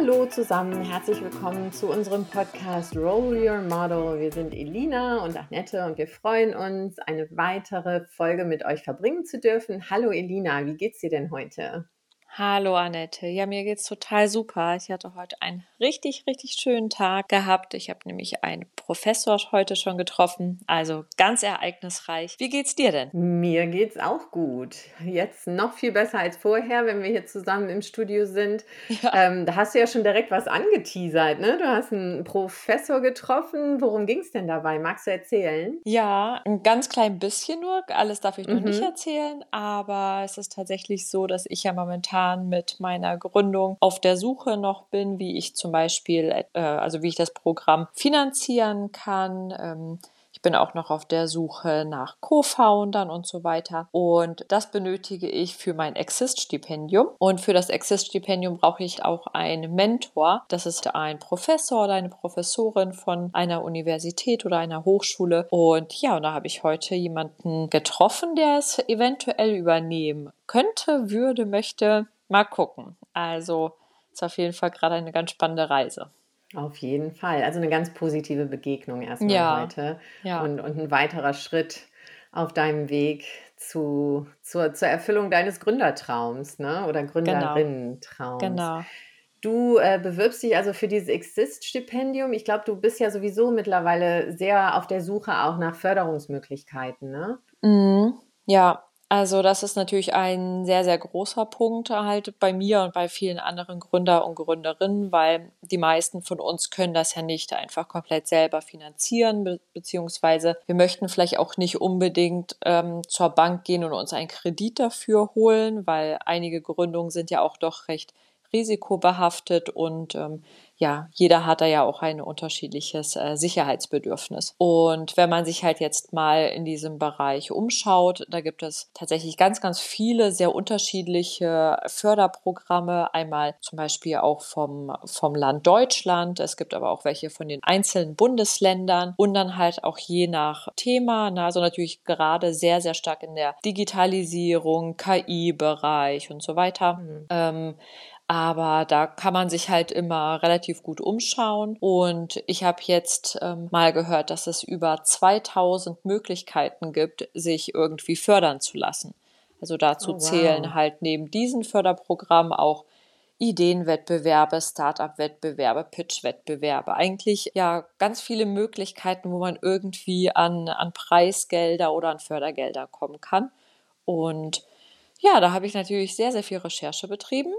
Hallo zusammen, herzlich willkommen zu unserem Podcast Roll Your Model. Wir sind Elina und Annette und wir freuen uns, eine weitere Folge mit euch verbringen zu dürfen. Hallo Elina, wie geht's dir denn heute? Hallo Annette. Ja, mir geht's total super. Ich hatte heute einen richtig, richtig schönen Tag gehabt. Ich habe nämlich einen Professor heute schon getroffen, also ganz ereignisreich. Wie geht's dir denn? Mir geht's auch gut. Jetzt noch viel besser als vorher, wenn wir hier zusammen im Studio sind. Ja. Ähm, da hast du ja schon direkt was angeteasert, ne? Du hast einen Professor getroffen. Worum ging's denn dabei? Magst du erzählen? Ja, ein ganz klein bisschen nur. Alles darf ich noch mhm. nicht erzählen, aber es ist tatsächlich so, dass ich ja momentan Jahren mit meiner Gründung auf der Suche noch bin, wie ich zum Beispiel, äh, also wie ich das Programm finanzieren kann. Ähm, ich bin auch noch auf der Suche nach Co-Foundern und so weiter. Und das benötige ich für mein Exist-Stipendium. Und für das Exist-Stipendium brauche ich auch einen Mentor. Das ist ein Professor oder eine Professorin von einer Universität oder einer Hochschule. Und ja, und da habe ich heute jemanden getroffen, der es eventuell übernehmen könnte, würde, möchte. Mal gucken. Also ist auf jeden Fall gerade eine ganz spannende Reise. Auf jeden Fall. Also eine ganz positive Begegnung erstmal ja, heute. Ja. Und, und ein weiterer Schritt auf deinem Weg zu, zur, zur Erfüllung deines Gründertraums, ne? Oder genau. Gründerinnentraums. Genau. genau. Du äh, bewirbst dich also für dieses Exist-Stipendium. Ich glaube, du bist ja sowieso mittlerweile sehr auf der Suche auch nach Förderungsmöglichkeiten, ne? Mm, ja, also das ist natürlich ein sehr, sehr großer Punkt halt bei mir und bei vielen anderen Gründer und Gründerinnen, weil die meisten von uns können das ja nicht einfach komplett selber finanzieren, be beziehungsweise wir möchten vielleicht auch nicht unbedingt ähm, zur Bank gehen und uns einen Kredit dafür holen, weil einige Gründungen sind ja auch doch recht risikobehaftet und ähm, ja, jeder hat da ja auch ein unterschiedliches äh, Sicherheitsbedürfnis. Und wenn man sich halt jetzt mal in diesem Bereich umschaut, da gibt es tatsächlich ganz, ganz viele sehr unterschiedliche Förderprogramme. Einmal zum Beispiel auch vom, vom Land Deutschland. Es gibt aber auch welche von den einzelnen Bundesländern und dann halt auch je nach Thema. Na, also natürlich gerade sehr, sehr stark in der Digitalisierung, KI-Bereich und so weiter. Mhm. Ähm, aber da kann man sich halt immer relativ gut umschauen. Und ich habe jetzt ähm, mal gehört, dass es über 2000 Möglichkeiten gibt, sich irgendwie fördern zu lassen. Also dazu oh, wow. zählen halt neben diesen Förderprogrammen auch Ideenwettbewerbe, Startup-Wettbewerbe, Pitch-Wettbewerbe. Eigentlich ja ganz viele Möglichkeiten, wo man irgendwie an, an Preisgelder oder an Fördergelder kommen kann. Und ja, da habe ich natürlich sehr, sehr viel Recherche betrieben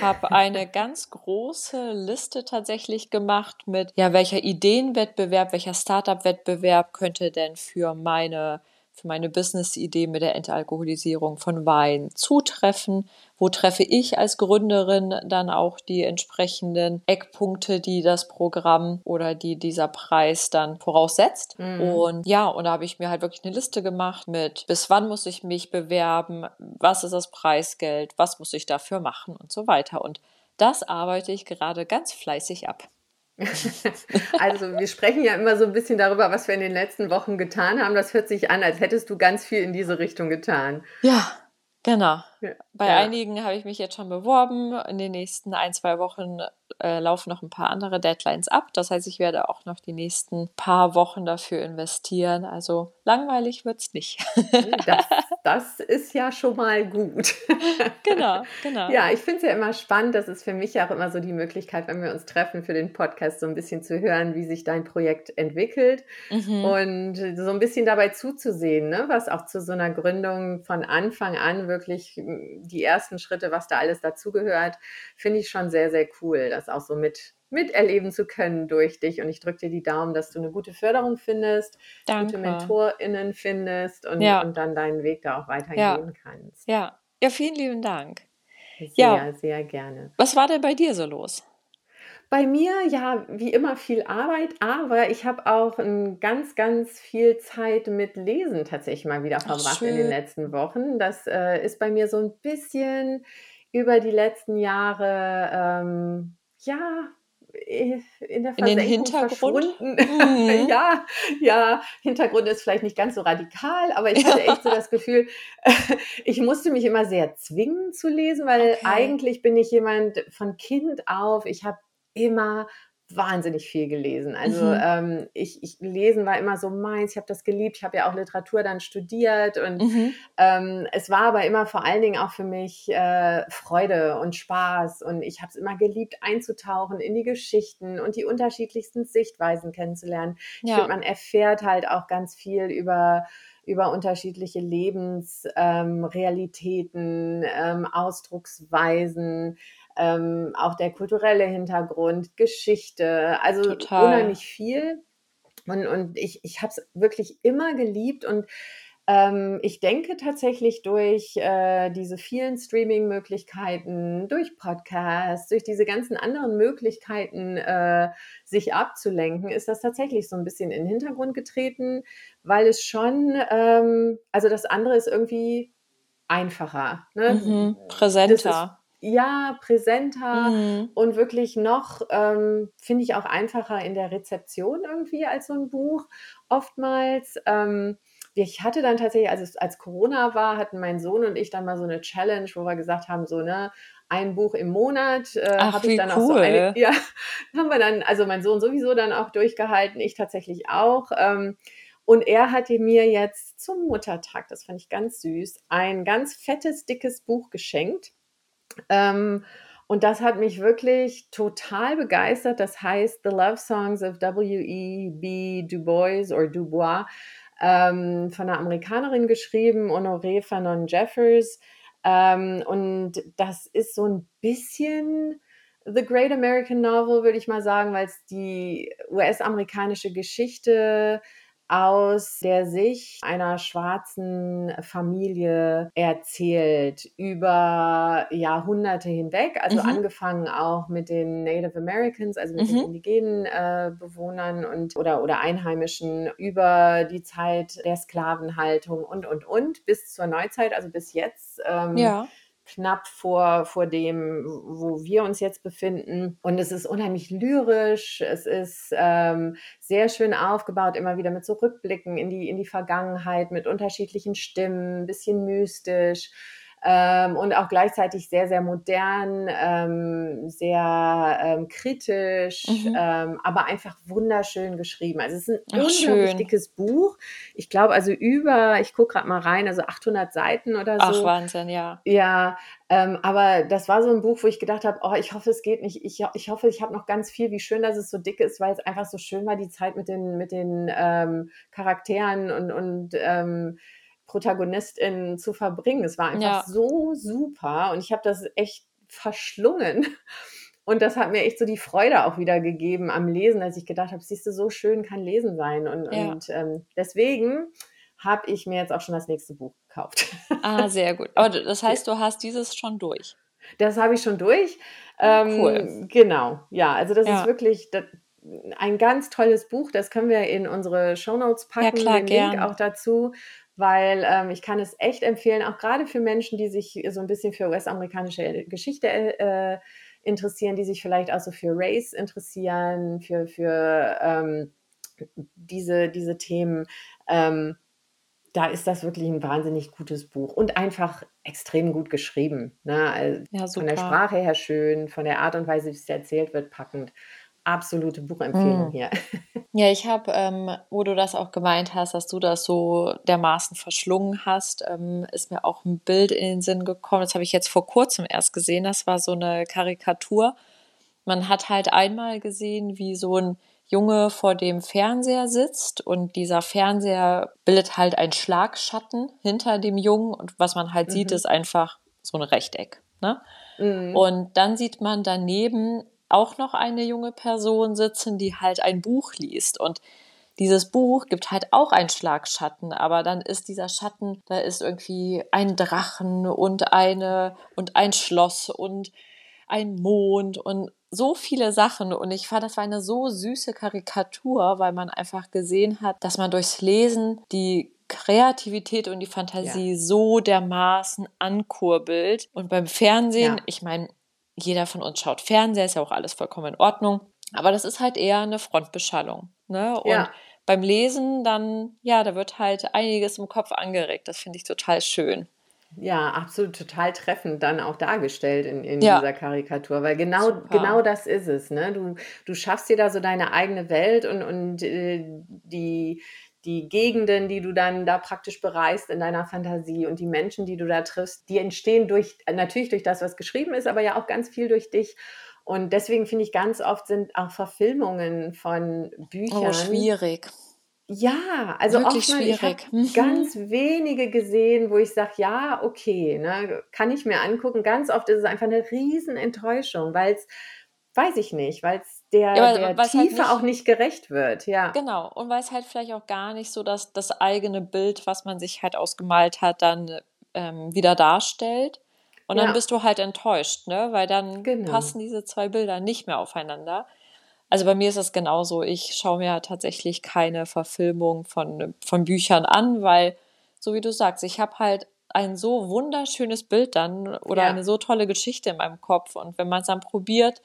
habe eine ganz große Liste tatsächlich gemacht mit, ja, welcher Ideenwettbewerb, welcher Startup-Wettbewerb könnte denn für meine für meine Business-Idee mit der Entalkoholisierung von Wein zutreffen? Wo treffe ich als Gründerin dann auch die entsprechenden Eckpunkte, die das Programm oder die dieser Preis dann voraussetzt? Mhm. Und ja, und da habe ich mir halt wirklich eine Liste gemacht mit, bis wann muss ich mich bewerben? Was ist das Preisgeld? Was muss ich dafür machen? Und so weiter. Und das arbeite ich gerade ganz fleißig ab. also wir sprechen ja immer so ein bisschen darüber, was wir in den letzten Wochen getan haben. Das hört sich an, als hättest du ganz viel in diese Richtung getan. Ja, genau. Ja. Bei ja. einigen habe ich mich jetzt schon beworben. In den nächsten ein, zwei Wochen äh, laufen noch ein paar andere Deadlines ab. Das heißt, ich werde auch noch die nächsten paar Wochen dafür investieren. Also langweilig wird es nicht. das, das, ist ja schon mal gut. genau, genau. Ja, ich finde es ja immer spannend. Das ist für mich auch immer so die Möglichkeit, wenn wir uns treffen für den Podcast, so ein bisschen zu hören, wie sich dein Projekt entwickelt mhm. und so ein bisschen dabei zuzusehen, ne? was auch zu so einer Gründung von Anfang an wirklich die ersten Schritte, was da alles dazugehört, finde ich schon sehr, sehr cool, das auch so mit miterleben zu können durch dich. Und ich drücke dir die Daumen, dass du eine gute Förderung findest, Danke. gute MentorInnen findest und, ja. und dann deinen Weg da auch weitergehen ja. kannst. Ja. ja, vielen lieben Dank. Sehr, ja. sehr gerne. Was war denn bei dir so los? Bei mir, ja, wie immer viel Arbeit, aber ich habe auch ein ganz, ganz viel Zeit mit Lesen tatsächlich mal wieder verbracht in den letzten Wochen. Das äh, ist bei mir so ein bisschen über die letzten Jahre, ähm, ja, äh, in der Versenkung in den Hintergrund. verschwunden. Mhm. ja, ja, Hintergrund ist vielleicht nicht ganz so radikal, aber ich hatte echt so das Gefühl, ich musste mich immer sehr zwingen zu lesen, weil okay. eigentlich bin ich jemand von Kind auf, ich habe immer wahnsinnig viel gelesen. Also mhm. ähm, ich, ich lesen war immer so meins. Ich habe das geliebt. Ich habe ja auch Literatur dann studiert und mhm. ähm, es war aber immer vor allen Dingen auch für mich äh, Freude und Spaß und ich habe es immer geliebt einzutauchen in die Geschichten und die unterschiedlichsten Sichtweisen kennenzulernen. Ja. Ich finde, man erfährt halt auch ganz viel über über unterschiedliche Lebensrealitäten, ähm, Ausdrucksweisen, ähm, auch der kulturelle Hintergrund, Geschichte, also Total. unheimlich viel. Und, und ich, ich habe es wirklich immer geliebt und ähm, ich denke tatsächlich durch äh, diese vielen Streaming-Möglichkeiten, durch Podcasts, durch diese ganzen anderen Möglichkeiten, äh, sich abzulenken, ist das tatsächlich so ein bisschen in den Hintergrund getreten, weil es schon, ähm, also das andere ist irgendwie einfacher. Ne? Mhm, präsenter ja, präsenter mhm. und wirklich noch, ähm, finde ich auch einfacher in der Rezeption irgendwie als so ein Buch oftmals. Ähm, ich hatte dann tatsächlich, als, es, als Corona war, hatten mein Sohn und ich dann mal so eine Challenge, wo wir gesagt haben, so, ne, ein Buch im Monat. Äh, habe ich dann cool. auch so eine, ja, haben wir dann, also mein Sohn sowieso dann auch durchgehalten, ich tatsächlich auch. Ähm, und er hatte mir jetzt zum Muttertag, das fand ich ganz süß, ein ganz fettes, dickes Buch geschenkt ähm, und das hat mich wirklich total begeistert. Das heißt The Love Songs of W.E.B. Du Bois oder Dubois ähm, von einer Amerikanerin geschrieben, Honoré Fanon Jeffers. Ähm, und das ist so ein bisschen The Great American Novel, würde ich mal sagen, weil es die US-amerikanische Geschichte aus der Sicht einer schwarzen Familie erzählt über Jahrhunderte hinweg, also mhm. angefangen auch mit den Native Americans, also mit mhm. den indigenen äh, Bewohnern und oder oder Einheimischen über die Zeit der Sklavenhaltung und und und bis zur Neuzeit, also bis jetzt. Ähm, ja knapp vor, vor dem, wo wir uns jetzt befinden. Und es ist unheimlich lyrisch, es ist ähm, sehr schön aufgebaut, immer wieder mit so in die, in die Vergangenheit, mit unterschiedlichen Stimmen, ein bisschen mystisch ähm, und auch gleichzeitig sehr, sehr modern, ähm, sehr ähm, kritisch, mhm. ähm, aber einfach wunderschön geschrieben. Also es ist ein Ach, unglaublich schön. dickes Buch. Ich glaube also über, ich gucke gerade mal rein, also 800 Seiten oder so. Ach Wahnsinn, ja. Ja, ähm, aber das war so ein Buch, wo ich gedacht habe, oh, ich hoffe, es geht nicht. Ich, ich hoffe, ich habe noch ganz viel. Wie schön, dass es so dick ist, weil es einfach so schön war, die Zeit mit den, mit den ähm, Charakteren und, und ähm, ProtagonistInnen zu verbringen. Es war einfach ja. so super und ich habe das echt verschlungen. Und das hat mir echt so die Freude auch wieder gegeben am Lesen, als ich gedacht habe, siehst du, so schön kann Lesen sein. Und, ja. und ähm, deswegen habe ich mir jetzt auch schon das nächste Buch gekauft. Ah, sehr gut. Aber das heißt, du hast dieses schon durch. Das habe ich schon durch. Ähm, cool. Genau, ja, also das ja. ist wirklich das, ein ganz tolles Buch. Das können wir in unsere Shownotes packen, ja, klar, den Link gern. auch dazu weil ähm, ich kann es echt empfehlen, auch gerade für Menschen, die sich so ein bisschen für US-amerikanische Geschichte äh, interessieren, die sich vielleicht auch so für Race interessieren, für, für ähm, diese, diese Themen. Ähm, da ist das wirklich ein wahnsinnig gutes Buch und einfach extrem gut geschrieben. Ne? Also ja, von der Sprache her schön, von der Art und Weise, wie es erzählt wird, packend absolute Buchempfehlung hm. hier. Ja, ich habe, ähm, wo du das auch gemeint hast, dass du das so dermaßen verschlungen hast, ähm, ist mir auch ein Bild in den Sinn gekommen. Das habe ich jetzt vor kurzem erst gesehen. Das war so eine Karikatur. Man hat halt einmal gesehen, wie so ein Junge vor dem Fernseher sitzt und dieser Fernseher bildet halt einen Schlagschatten hinter dem Jungen und was man halt mhm. sieht, ist einfach so ein Rechteck. Ne? Mhm. Und dann sieht man daneben auch noch eine junge Person sitzen, die halt ein Buch liest und dieses Buch gibt halt auch einen Schlagschatten, aber dann ist dieser Schatten, da ist irgendwie ein Drachen und eine und ein Schloss und ein Mond und so viele Sachen und ich fand, das war eine so süße Karikatur, weil man einfach gesehen hat, dass man durchs Lesen die Kreativität und die Fantasie ja. so dermaßen ankurbelt und beim Fernsehen, ja. ich meine, jeder von uns schaut Fernseher, ist ja auch alles vollkommen in Ordnung. Aber das ist halt eher eine Frontbeschallung. Ne? Und ja. beim Lesen dann, ja, da wird halt einiges im Kopf angeregt. Das finde ich total schön. Ja, absolut total treffend dann auch dargestellt in, in ja. dieser Karikatur, weil genau, genau das ist es. Ne? Du, du schaffst dir da so deine eigene Welt und, und äh, die, die Gegenden, die du dann da praktisch bereist in deiner Fantasie und die Menschen, die du da triffst, die entstehen durch, natürlich durch das, was geschrieben ist, aber ja auch ganz viel durch dich. Und deswegen finde ich, ganz oft sind auch Verfilmungen von Büchern. Oh, schwierig. Ja, also Wirklich oft mal, ich habe mhm. ganz wenige gesehen, wo ich sage, ja, okay, ne, kann ich mir angucken. Ganz oft ist es einfach eine Riesenenttäuschung, weil es, weiß ich nicht, weil es der, ja, der halt Tiefe halt nicht, auch nicht gerecht wird, ja. Genau, und weil es halt vielleicht auch gar nicht so dass das eigene Bild, was man sich halt ausgemalt hat, dann ähm, wieder darstellt. Und dann bist du halt enttäuscht, ne? Weil dann genau. passen diese zwei Bilder nicht mehr aufeinander. Also bei mir ist es genauso. Ich schaue mir tatsächlich keine Verfilmung von, von Büchern an, weil, so wie du sagst, ich habe halt ein so wunderschönes Bild dann oder ja. eine so tolle Geschichte in meinem Kopf. Und wenn man es dann probiert,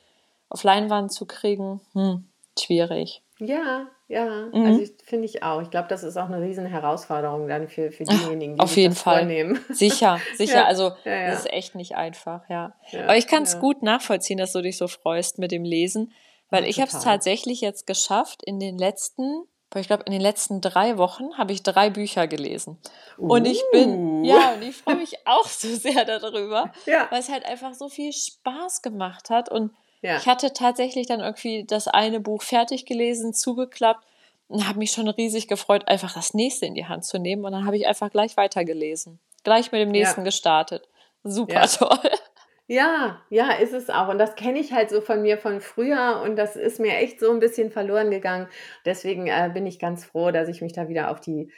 auf Leinwand zu kriegen, hm, schwierig. Ja, ja, mhm. also finde ich auch. Ich glaube, das ist auch eine riesen Herausforderung dann für, für diejenigen, die Auf jeden Fall. vornehmen. Sicher, sicher. ja, also ja, ja. das ist echt nicht einfach, ja. Aber ich kann es gut nachvollziehen, dass du dich so freust mit dem Lesen, weil ich habe es tatsächlich jetzt geschafft, in den letzten, ich glaube, in den letzten drei Wochen habe ich drei Bücher gelesen. Uh. Und ich bin, uh. ja, und ich freue mich auch so sehr darüber, weil es halt einfach so viel Spaß gemacht hat und ja. Ich hatte tatsächlich dann irgendwie das eine Buch fertig gelesen, zugeklappt und habe mich schon riesig gefreut, einfach das nächste in die Hand zu nehmen. Und dann habe ich einfach gleich weitergelesen. Gleich mit dem nächsten ja. gestartet. Super ja. toll. Ja, ja, ist es auch. Und das kenne ich halt so von mir von früher und das ist mir echt so ein bisschen verloren gegangen. Deswegen äh, bin ich ganz froh, dass ich mich da wieder auf die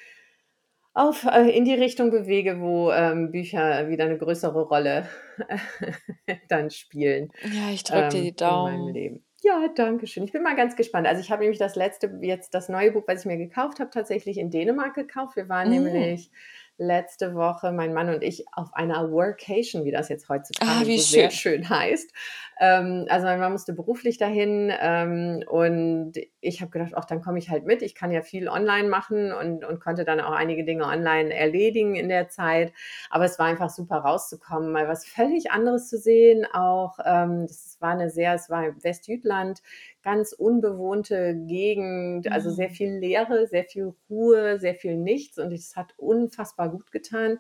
auf, äh, in die Richtung bewege, wo ähm, Bücher wieder eine größere Rolle dann spielen. Ja, ich drücke dir ähm, die Daumen. In meinem Leben. Ja, danke schön. Ich bin mal ganz gespannt. Also ich habe nämlich das letzte, jetzt das neue Buch, was ich mir gekauft habe, tatsächlich in Dänemark gekauft. Wir waren mm. nämlich letzte Woche, mein Mann und ich, auf einer Workation, wie das jetzt heutzutage ah, so schön. sehr schön heißt. Ähm, also mein Mann musste beruflich dahin ähm, und ich habe gedacht, ach, dann komme ich halt mit. Ich kann ja viel online machen und, und konnte dann auch einige Dinge online erledigen in der Zeit. Aber es war einfach super rauszukommen, mal was völlig anderes zu sehen. Auch ähm, das war eine sehr, es war Westjütland, ganz unbewohnte Gegend, also sehr mhm. viel Leere, sehr viel Ruhe, sehr viel Nichts und es hat unfassbar gut getan.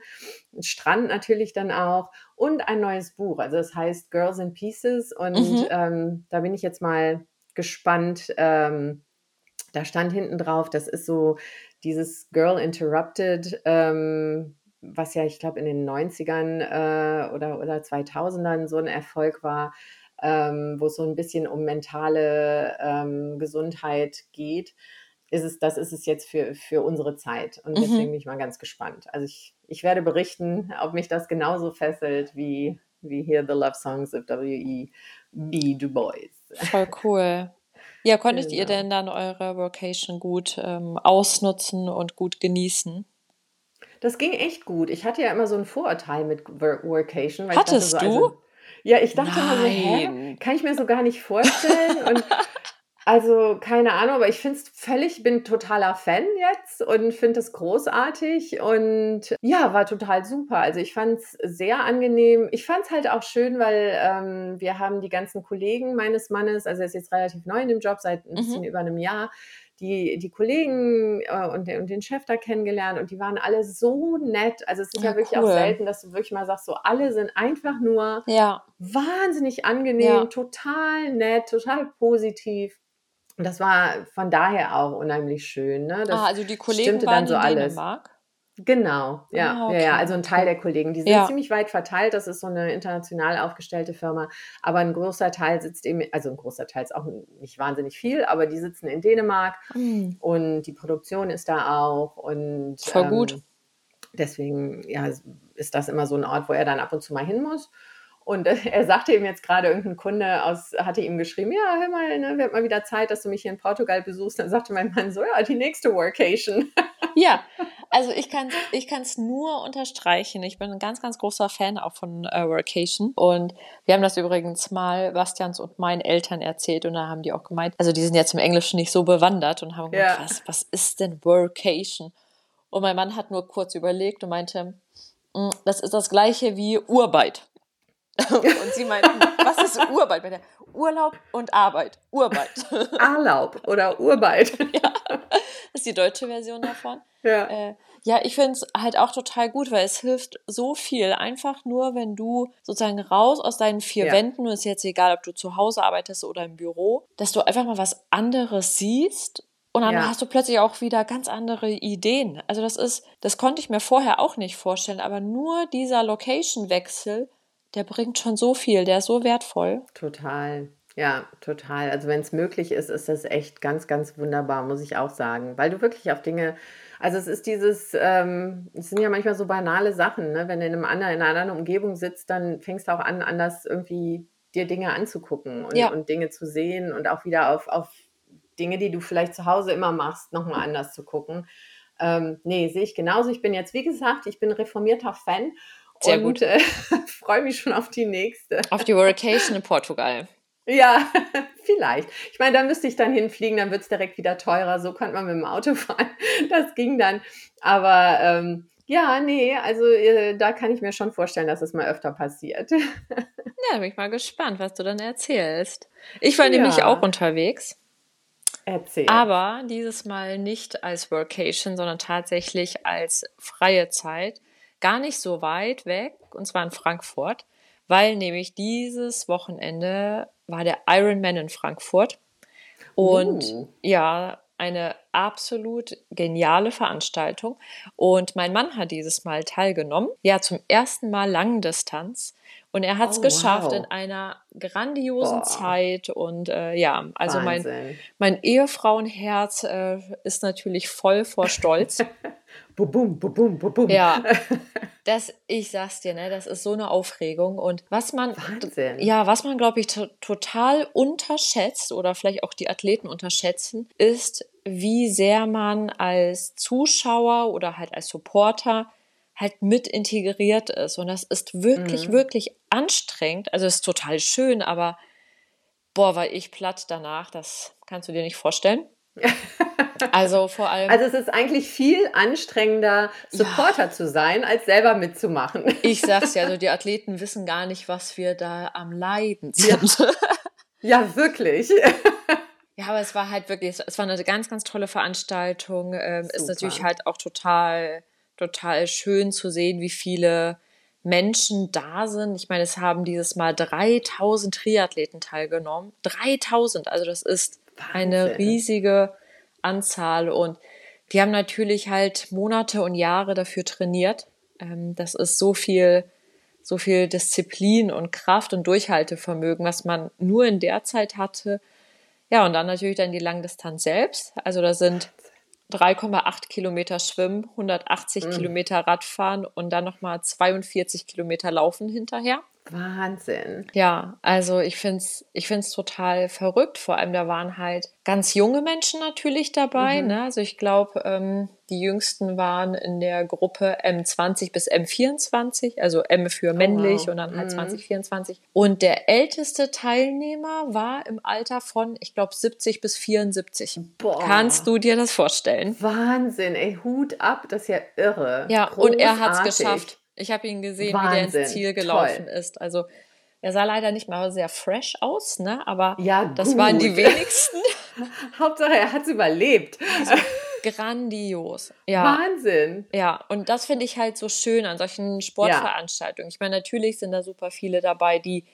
Strand natürlich dann auch und ein neues Buch, also das heißt Girls in Pieces und mhm. ähm, da bin ich jetzt mal gespannt. Ähm, da stand hinten drauf, das ist so dieses Girl Interrupted, ähm, was ja, ich glaube, in den 90ern äh, oder, oder 2000ern so ein Erfolg war ähm, wo es so ein bisschen um mentale ähm, Gesundheit geht, ist es, das ist es jetzt für, für unsere Zeit. Und mhm. deswegen bin ich mal ganz gespannt. Also ich, ich werde berichten, ob mich das genauso fesselt wie, wie hier The Love Songs of W.E.B. Du Bois. Voll cool. Ja, konntet genau. ihr denn dann eure Vocation gut ähm, ausnutzen und gut genießen? Das ging echt gut. Ich hatte ja immer so ein Vorurteil mit Workation. Hattest dachte, so, also, du? Ja, ich dachte Nein. mal so, hä? Kann ich mir so gar nicht vorstellen. Und also, keine Ahnung, aber ich finde es völlig, bin totaler Fan jetzt und finde es großartig und ja, war total super. Also ich fand es sehr angenehm. Ich fand es halt auch schön, weil ähm, wir haben die ganzen Kollegen meines Mannes, also er ist jetzt relativ neu in dem Job, seit ein bisschen mhm. über einem Jahr, die, die Kollegen äh, und, den, und den Chef da kennengelernt und die waren alle so nett. Also es ist ja, ja wirklich cool. auch selten, dass du wirklich mal sagst, so alle sind einfach nur ja. wahnsinnig angenehm, ja. total nett, total positiv. Und das war von daher auch unheimlich schön. Ne? Das ah, also die Kollegen waren dann so in Dänemark? Genau, ja, ah, okay. ja, ja, also ein Teil der Kollegen. Die sind ja. ziemlich weit verteilt. Das ist so eine international aufgestellte Firma. Aber ein großer Teil sitzt eben, also ein großer Teil ist auch nicht wahnsinnig viel, aber die sitzen in Dänemark mhm. und die Produktion ist da auch. Und voll ähm, gut. Deswegen ja, ist das immer so ein Ort, wo er dann ab und zu mal hin muss. Und er sagte ihm jetzt gerade, irgendein Kunde aus, hatte ihm geschrieben, ja, hör mal, ne, wird mal wieder Zeit, dass du mich hier in Portugal besuchst. Dann sagte mein Mann so, ja, die nächste Workation. Ja, Also ich kann ich kann's nur unterstreichen. Ich bin ein ganz, ganz großer Fan auch von äh, Workation. Und wir haben das übrigens mal Bastians und meinen Eltern erzählt und da haben die auch gemeint, also die sind jetzt im Englischen nicht so bewandert und haben gesagt, ja. was, was ist denn Workation? Und mein Mann hat nur kurz überlegt und meinte, mm, das ist das gleiche wie Urarbeit. Und sie meinten, was ist der Urlaub und Arbeit. Urarbeit. Urlaub oder Urarbeit. Ja, ist die deutsche Version davon. Ja, äh, ja ich finde es halt auch total gut, weil es hilft so viel. Einfach nur, wenn du sozusagen raus aus deinen vier ja. Wänden, und es ist jetzt egal, ob du zu Hause arbeitest oder im Büro, dass du einfach mal was anderes siehst und dann ja. hast du plötzlich auch wieder ganz andere Ideen. Also das ist, das konnte ich mir vorher auch nicht vorstellen, aber nur dieser Location-Wechsel der bringt schon so viel, der ist so wertvoll. Total. Ja, total. Also wenn es möglich ist, ist das echt ganz, ganz wunderbar, muss ich auch sagen. Weil du wirklich auf Dinge, also es ist dieses, ähm, es sind ja manchmal so banale Sachen, ne? Wenn du in, einem anderen, in einer anderen Umgebung sitzt, dann fängst du auch an, anders irgendwie dir Dinge anzugucken und, ja. und Dinge zu sehen und auch wieder auf, auf Dinge, die du vielleicht zu Hause immer machst, nochmal anders zu gucken. Ähm, nee, sehe ich genauso. Ich bin jetzt, wie gesagt, ich bin reformierter Fan sehr und, gut. Äh, freue mich schon auf die nächste. Auf die Workation in Portugal. Ja, vielleicht. Ich meine, da müsste ich dann hinfliegen, dann wird es direkt wieder teurer. So konnte man mit dem Auto fahren. Das ging dann. Aber ähm, ja, nee, also äh, da kann ich mir schon vorstellen, dass es mal öfter passiert. Ja, bin ich mal gespannt, was du dann erzählst. Ich war ja. nämlich auch unterwegs. Erzähl. Aber dieses Mal nicht als Workation, sondern tatsächlich als freie Zeit gar nicht so weit weg, und zwar in Frankfurt, weil nämlich dieses Wochenende war der Ironman in Frankfurt. Und uh. ja, eine absolut geniale Veranstaltung. Und mein Mann hat dieses Mal teilgenommen. Ja, zum ersten Mal Langdistanz. Und er hat es oh, geschafft wow. in einer grandiosen Boah. Zeit. Und äh, ja, also mein, mein Ehefrauenherz äh, ist natürlich voll vor Stolz. bum, bum, bum, Ja, das, ich sag's dir, ne, das ist so eine Aufregung. Und was man, Wahnsinn. ja, was man, glaube ich, total unterschätzt oder vielleicht auch die Athleten unterschätzen, ist, wie sehr man als Zuschauer oder halt als Supporter halt mit integriert ist. Und das ist wirklich, mhm. wirklich anstrengend. Also es ist total schön, aber boah, war ich platt danach. Das kannst du dir nicht vorstellen. Also vor allem. Also es ist eigentlich viel anstrengender, Supporter ja. zu sein, als selber mitzumachen. Ich sag's ja, also die Athleten wissen gar nicht, was wir da am Leiden sind. Ja, ja wirklich. Ja, aber es war halt wirklich, es war eine ganz, ganz tolle Veranstaltung. Ähm, ist natürlich halt auch total, total schön zu sehen, wie viele Menschen da sind. Ich meine, es haben dieses Mal 3000 Triathleten teilgenommen. 3000, also das ist Wahnsinn. eine riesige Anzahl und die haben natürlich halt Monate und Jahre dafür trainiert. Ähm, das ist so viel, so viel Disziplin und Kraft und Durchhaltevermögen, was man nur in der Zeit hatte. Ja, und dann natürlich dann die Langdistanz selbst. Also da sind 3,8 Kilometer Schwimmen, 180 mhm. Kilometer Radfahren und dann nochmal 42 Kilometer Laufen hinterher. Wahnsinn. Ja, also ich finde es ich find's total verrückt. Vor allem, da waren halt ganz junge Menschen natürlich dabei. Mhm. Ne? Also ich glaube, ähm, die jüngsten waren in der Gruppe M20 bis M24, also M für oh, männlich oh, wow. und dann halt mhm. 2024. Und der älteste Teilnehmer war im Alter von, ich glaube, 70 bis 74. Boah. Kannst du dir das vorstellen? Wahnsinn, ey, Hut ab, das ist ja irre. Ja, Großartig. und er hat es geschafft. Ich habe ihn gesehen, Wahnsinn. wie der ins Ziel gelaufen Toll. ist. Also er sah leider nicht mal sehr fresh aus, ne? Aber ja, das gut. waren die wenigsten. Hauptsache, er hat es überlebt. Also, grandios. Ja. Wahnsinn. Ja, und das finde ich halt so schön an solchen Sportveranstaltungen. Ja. Ich meine, natürlich sind da super viele dabei, die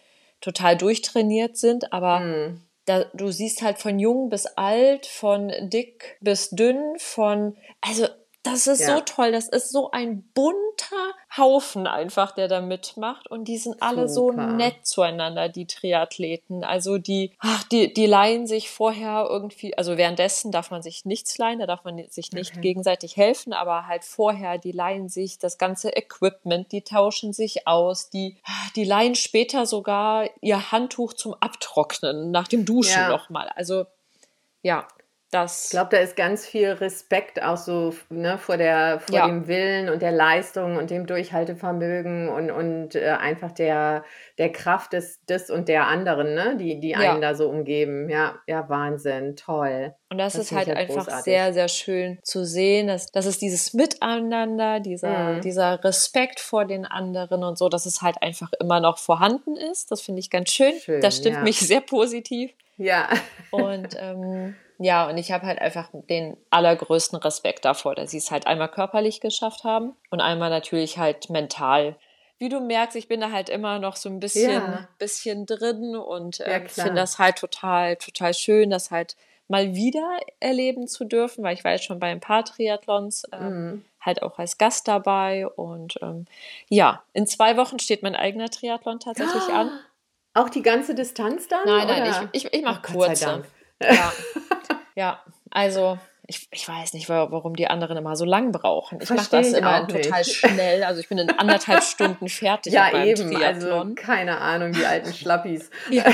total durchtrainiert sind, aber mm. da, du siehst halt von jung bis alt, von dick bis dünn, von, also das ist ja. so toll. Das ist so ein bunter Haufen einfach, der da mitmacht. Und die sind alle Super. so nett zueinander, die Triathleten. Also die, ach, die, die leihen sich vorher irgendwie, also währenddessen darf man sich nichts leihen, da darf man sich nicht okay. gegenseitig helfen, aber halt vorher, die leihen sich das ganze Equipment, die tauschen sich aus, die, die leihen später sogar ihr Handtuch zum Abtrocknen nach dem Duschen ja. nochmal. Also ja, Das ich glaube, da ist ganz viel Respekt auch so ne, vor, der, vor ja. dem Willen und der Leistung und dem Durchhaltevermögen und, und äh, einfach der, der Kraft des, des und der anderen, ne, die, die einen ja. da so umgeben. Ja, ja, Wahnsinn, toll. Und das, das ist halt einfach großartig. sehr, sehr schön zu sehen, dass, dass es dieses Miteinander, dieser, mhm. dieser Respekt vor den anderen und so, dass es halt einfach immer noch vorhanden ist. Das finde ich ganz schön. schön das stimmt ja. mich sehr positiv. Ja. Und ähm, ja, und ich habe halt einfach den allergrößten Respekt davor, dass sie es halt einmal körperlich geschafft haben und einmal natürlich halt mental. Wie du merkst, ich bin da halt immer noch so ein bisschen, ja. bisschen drin und äh, finde das halt total, total schön, das halt mal wieder erleben zu dürfen, weil ich war jetzt schon bei ein paar Triathlons ähm, mhm. halt auch als Gast dabei und ähm, ja, in zwei Wochen steht mein eigener Triathlon tatsächlich an. Auch die ganze Distanz dann? Nein, nein, oder? ich, ich, ich mache oh, kurze. Ja. ja, also ich, ich weiß nicht, warum die anderen immer so lang brauchen. Ich mache das immer total schnell. Also ich bin in anderthalb Stunden fertig. Ja, eben. Also Triathlon. Also keine Ahnung, die alten Schlappis. ja.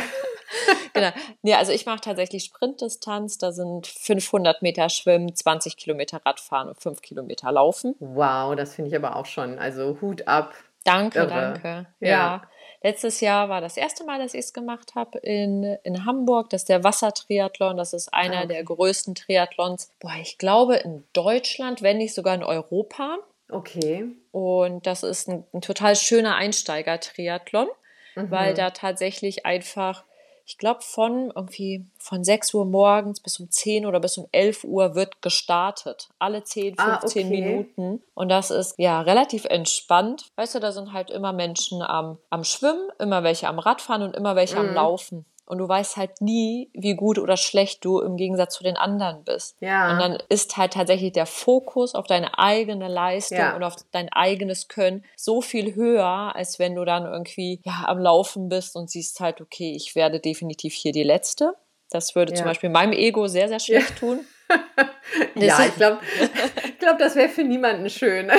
genau. Nee, also ich mache tatsächlich Sprintdistanz. Da sind 500 Meter Schwimmen, 20 Kilometer Radfahren und 5 Kilometer Laufen. Wow, das finde ich aber auch schon. Also Hut ab. Danke, Irre. danke. ja. ja. Letztes Jahr war das erste Mal, dass ich es gemacht habe in, in Hamburg. Das ist der Wassertriathlon. Das ist einer okay. der größten Triathlons. Boah, ich glaube in Deutschland, wenn nicht sogar in Europa. Okay. Und das ist ein, ein total schöner Einsteiger-Triathlon, mhm. weil da tatsächlich einfach ich glaube, von irgendwie von 6 Uhr morgens bis um 10 oder bis um 11 Uhr wird gestartet. Alle 10, 15 ah, okay. Minuten. Und das ist ja relativ entspannt. Weißt du, da sind halt immer Menschen am, am Schwimmen, immer welche am Radfahren und immer welche mhm. am Laufen und du weißt halt nie, wie gut oder schlecht du im Gegensatz zu den anderen bist. Ja. Und dann ist halt tatsächlich der Fokus auf deine eigene Leistung ja. und auf dein eigenes Können so viel höher, als wenn du dann irgendwie ja am Laufen bist und siehst halt, okay, ich werde definitiv hier die Letzte. Das würde ja. zum Beispiel meinem Ego sehr, sehr schlecht tun. ja, ich glaube, ich glaub, das wäre für niemanden schön.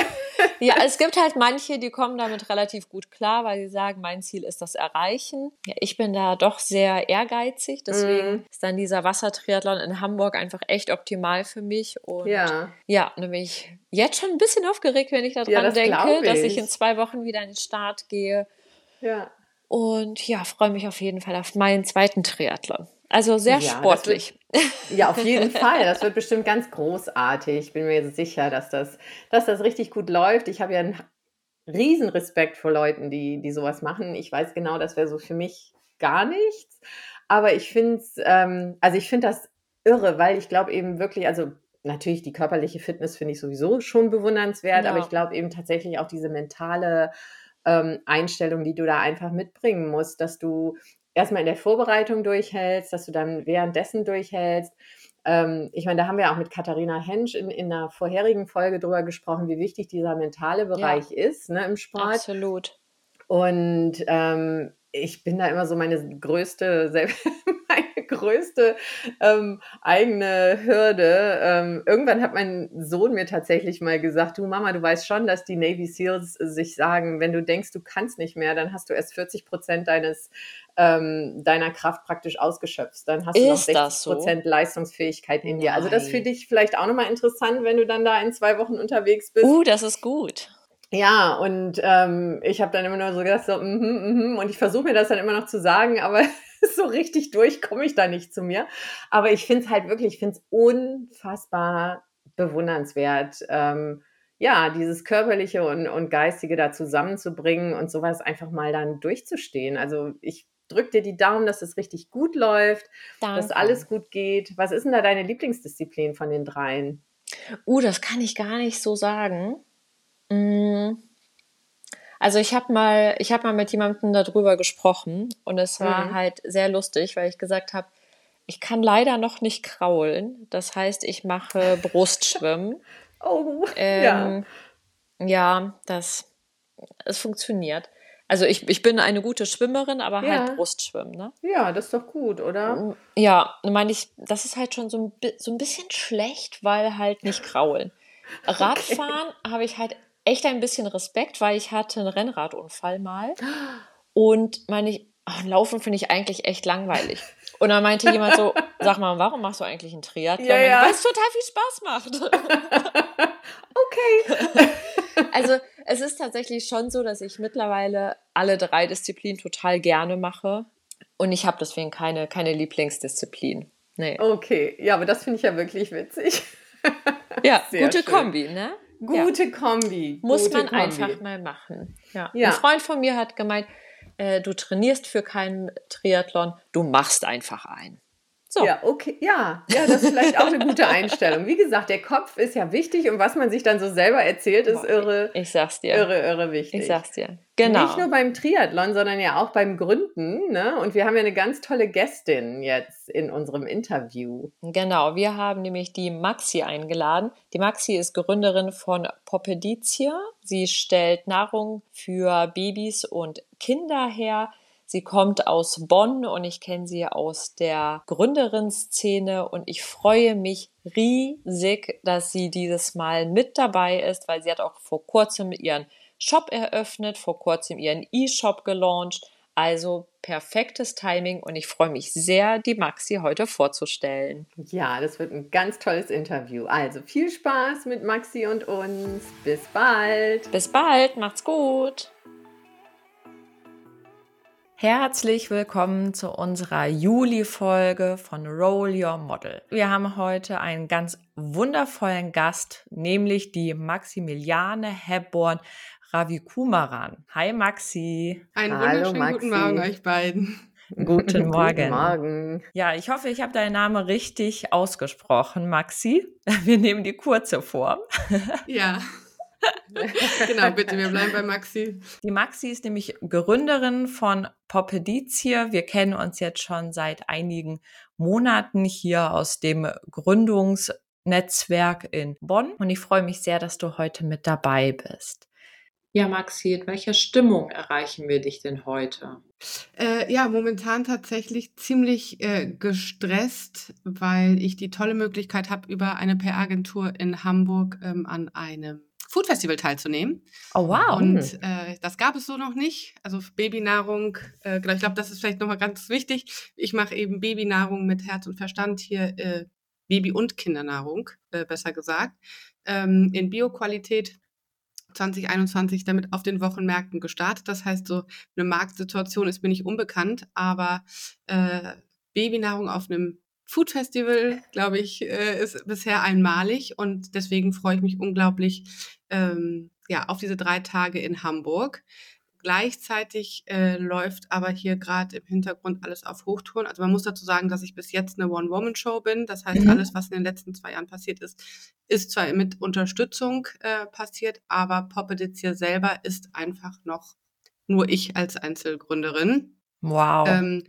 Ja, es gibt halt manche, die kommen damit relativ gut klar, weil sie sagen, mein Ziel ist das Erreichen. Ja, ich bin da doch sehr ehrgeizig, deswegen mm. ist dann dieser Wassertriathlon in Hamburg einfach echt optimal für mich. Und ja, ja dann bin ich jetzt schon ein bisschen aufgeregt, wenn ich daran ja, das denke, ich. dass ich in zwei Wochen wieder in den Start gehe. Ja. Und ja, freue mich auf jeden Fall auf meinen zweiten Triathlon. Also sehr ja, sportlich. Ja, auf jeden Fall. Das wird bestimmt ganz großartig. Ich bin mir sicher, dass das, dass das richtig gut läuft. Ich habe ja einen riesen Respekt vor Leuten, die, die sowas machen. Ich weiß genau, das wäre so für mich gar nichts. Aber ich finde es, ähm, also ich finde das irre, weil ich glaube eben wirklich, also natürlich die körperliche Fitness finde ich sowieso schon bewundernswert, ja. aber ich glaube eben tatsächlich auch diese mentale ähm, Einstellung, die du da einfach mitbringen musst, dass du erstmal in der Vorbereitung durchhältst, dass du dann währenddessen durchhältst. Ähm, ich meine, da haben wir auch mit Katharina Hensch in, in einer vorherigen Folge drüber gesprochen, wie wichtig dieser mentale Bereich ja. ist ne, im Sport. Absolut. Und ähm, ich bin da immer so meine größte, meine größte ähm, eigene Hürde. Ähm, irgendwann hat mein Sohn mir tatsächlich mal gesagt, du Mama, du weißt schon, dass die Navy SEALs sich sagen, wenn du denkst, du kannst nicht mehr, dann hast du erst 40 Prozent deines ähm, deiner Kraft praktisch ausgeschöpft. Dann hast du noch 60 Prozent so? Leistungsfähigkeit in dir. Also das finde ich vielleicht auch nochmal interessant, wenn du dann da in zwei Wochen unterwegs bist. Uh, das ist gut. Ja, und ähm, ich habe dann immer nur so gedacht, so, mm -hmm, und ich versuche mir das dann immer noch zu sagen, aber so richtig durch komme ich da nicht zu mir. Aber ich finde es halt wirklich, ich finde es unfassbar bewundernswert, ähm, ja, dieses Körperliche und, und Geistige da zusammenzubringen und sowas einfach mal dann durchzustehen. Also ich drück dir die Daumen, dass es richtig gut läuft, Danke. dass alles gut geht. Was ist denn da deine Lieblingsdisziplin von den dreien? Uh, das kann ich gar nicht so sagen. Mm. Also ich habe mal, ich habe mal mit jemandem darüber gesprochen und es war mhm. halt sehr lustig, weil ich gesagt habe, ich kann leider noch nicht kraulen. Das heißt, ich mache Brustschwimmen. oh, ähm, ja. Ja, das, es funktioniert. Also ich, ich bin eine gute Schwimmerin, aber halt ja. halt Brustschwimmen, ne? Ja, das ist doch gut, oder? Mm, ja, meine ich, das ist halt schon so ein, so ein bisschen schlecht, weil halt nicht kraulen. Radfahren okay. habe ich halt echt ein bisschen Respekt, weil ich hatte einen Rennradunfall mal. Und meine ich, ach, Laufen finde ich eigentlich echt langweilig. Und dann meinte jemand so, sag mal, warum machst du eigentlich einen Triathlon? Ja, ja. Weil es total viel Spaß macht. okay. Also es ist tatsächlich schon so, dass ich mittlerweile alle drei Disziplinen total gerne mache. Und ich habe deswegen keine, keine Lieblingsdisziplin. Nee. Okay, ja, aber das finde ich ja wirklich witzig. Ja, Sehr gute schön. Kombi, ne? Gute. Kombi. Muss gute man Kombi. einfach mal machen. Ja. ja. Ein Freund von mir hat gemeint, äh, du trainierst für keinen Triathlon, du machst einfach einen. So. Ja, okay, ja, ja, das ist vielleicht auch eine gute Einstellung. Wie gesagt, der Kopf ist ja wichtig und was man sich dann so selber erzählt, ist irre. Ich sag's dir. Irre, irre wichtig. Ich sag's dir. Genau. Nicht nur beim Triathlon, sondern ja auch beim Gründen. Ne? Und wir haben ja eine ganz tolle Gästin jetzt in unserem Interview. Genau, wir haben nämlich die Maxi eingeladen. Die Maxi ist Gründerin von Popeditia. Sie stellt Nahrung für Babys und Kinder her. Sie kommt aus Bonn und ich kenne sie aus der Gründerin-Szene und ich freue mich riesig, dass sie dieses Mal mit dabei ist, weil sie hat auch vor kurzem ihren Shop eröffnet, vor kurzem ihren E-Shop gelauncht. Also perfektes Timing und ich freue mich sehr, die Maxi heute vorzustellen. Ja, das wird ein ganz tolles Interview. Also viel Spaß mit Maxi und uns. Bis bald. Bis bald, macht's gut. Herzlich willkommen zu unserer Juli-Folge von Roll Your Model. Wir haben heute einen ganz wundervollen Gast, nämlich die Maximiliane Hepborn Ravikumaran. Hi Maxi. Einen Hallo, wunderschönen Maxi. guten Morgen euch beiden. Guten Morgen. Guten Morgen. Ja, ich hoffe, ich habe deinen Namen richtig ausgesprochen, Maxi. Wir nehmen die kurze Form. Ja. genau, bitte, wir bleiben bei Maxi. Die Maxi ist nämlich Gründerin von Poppedizie. Wir kennen uns jetzt schon seit einigen Monaten hier aus dem Gründungsnetzwerk in Bonn und ich freue mich sehr, dass du heute mit dabei bist. Ja, Maxi, in welcher Stimmung erreichen wir dich denn heute? Äh, ja, momentan tatsächlich ziemlich äh, gestresst, weil ich die tolle Möglichkeit habe, über eine PR-Agentur in Hamburg ähm, an einem Food Festival teilzunehmen. Oh wow. Und hm. äh, das gab es so noch nicht. Also Babynahrung, äh, ich glaube, das ist vielleicht nochmal ganz wichtig. Ich mache eben Babynahrung mit Herz und Verstand hier, äh, Baby- und Kindernahrung, äh, besser gesagt, ähm, in Bioqualität. 2021 damit auf den Wochenmärkten gestartet. Das heißt, so eine Marktsituation ist mir nicht unbekannt, aber äh, Babynahrung auf einem Food Festival, glaube ich, äh, ist bisher einmalig und deswegen freue ich mich unglaublich ähm, ja, auf diese drei Tage in Hamburg. Gleichzeitig äh, läuft aber hier gerade im Hintergrund alles auf Hochtouren. Also man muss dazu sagen, dass ich bis jetzt eine One-Woman-Show bin. Das heißt, mhm. alles, was in den letzten zwei Jahren passiert ist, ist zwar mit Unterstützung äh, passiert, aber Poppeditz selber ist einfach noch nur ich als Einzelgründerin. Wow. Ähm,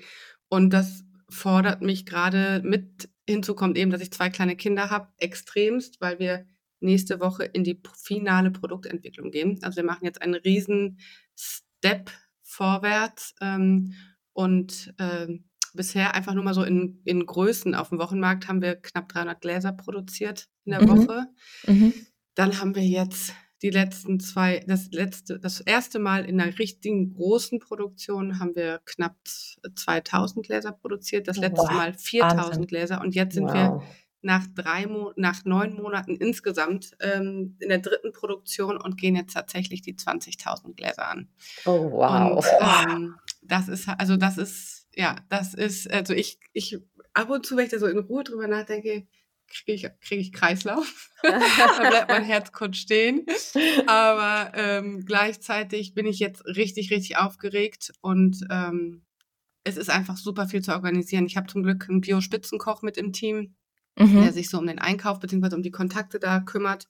und das fordert mich gerade mit. Hinzu kommt eben, dass ich zwei kleine Kinder habe, extremst, weil wir nächste Woche in die finale Produktentwicklung gehen. Also wir machen jetzt einen riesen Step vorwärts ähm, und äh, bisher einfach nur mal so in, in Größen auf dem Wochenmarkt haben wir knapp 300 Gläser produziert in der mhm. Woche. Mhm. Dann haben wir jetzt die letzten zwei, das letzte, das erste Mal in einer richtigen großen Produktion haben wir knapp 2000 Gläser produziert, das letzte wow. Mal 4000 Wahnsinn. Gläser und jetzt sind wow. wir nach drei Mo nach neun Monaten insgesamt ähm, in der dritten Produktion und gehen jetzt tatsächlich die 20.000 Gläser an. Oh wow! Und, ähm, das ist also das ist ja das ist also ich ich ab und zu wenn ich da so in Ruhe drüber nachdenke kriege ich, krieg ich Kreislauf. da bleibt mein Herz kurz stehen. Aber ähm, gleichzeitig bin ich jetzt richtig, richtig aufgeregt und ähm, es ist einfach super viel zu organisieren. Ich habe zum Glück einen Bio-Spitzenkoch mit im Team, mhm. der sich so um den Einkauf bzw. um die Kontakte da kümmert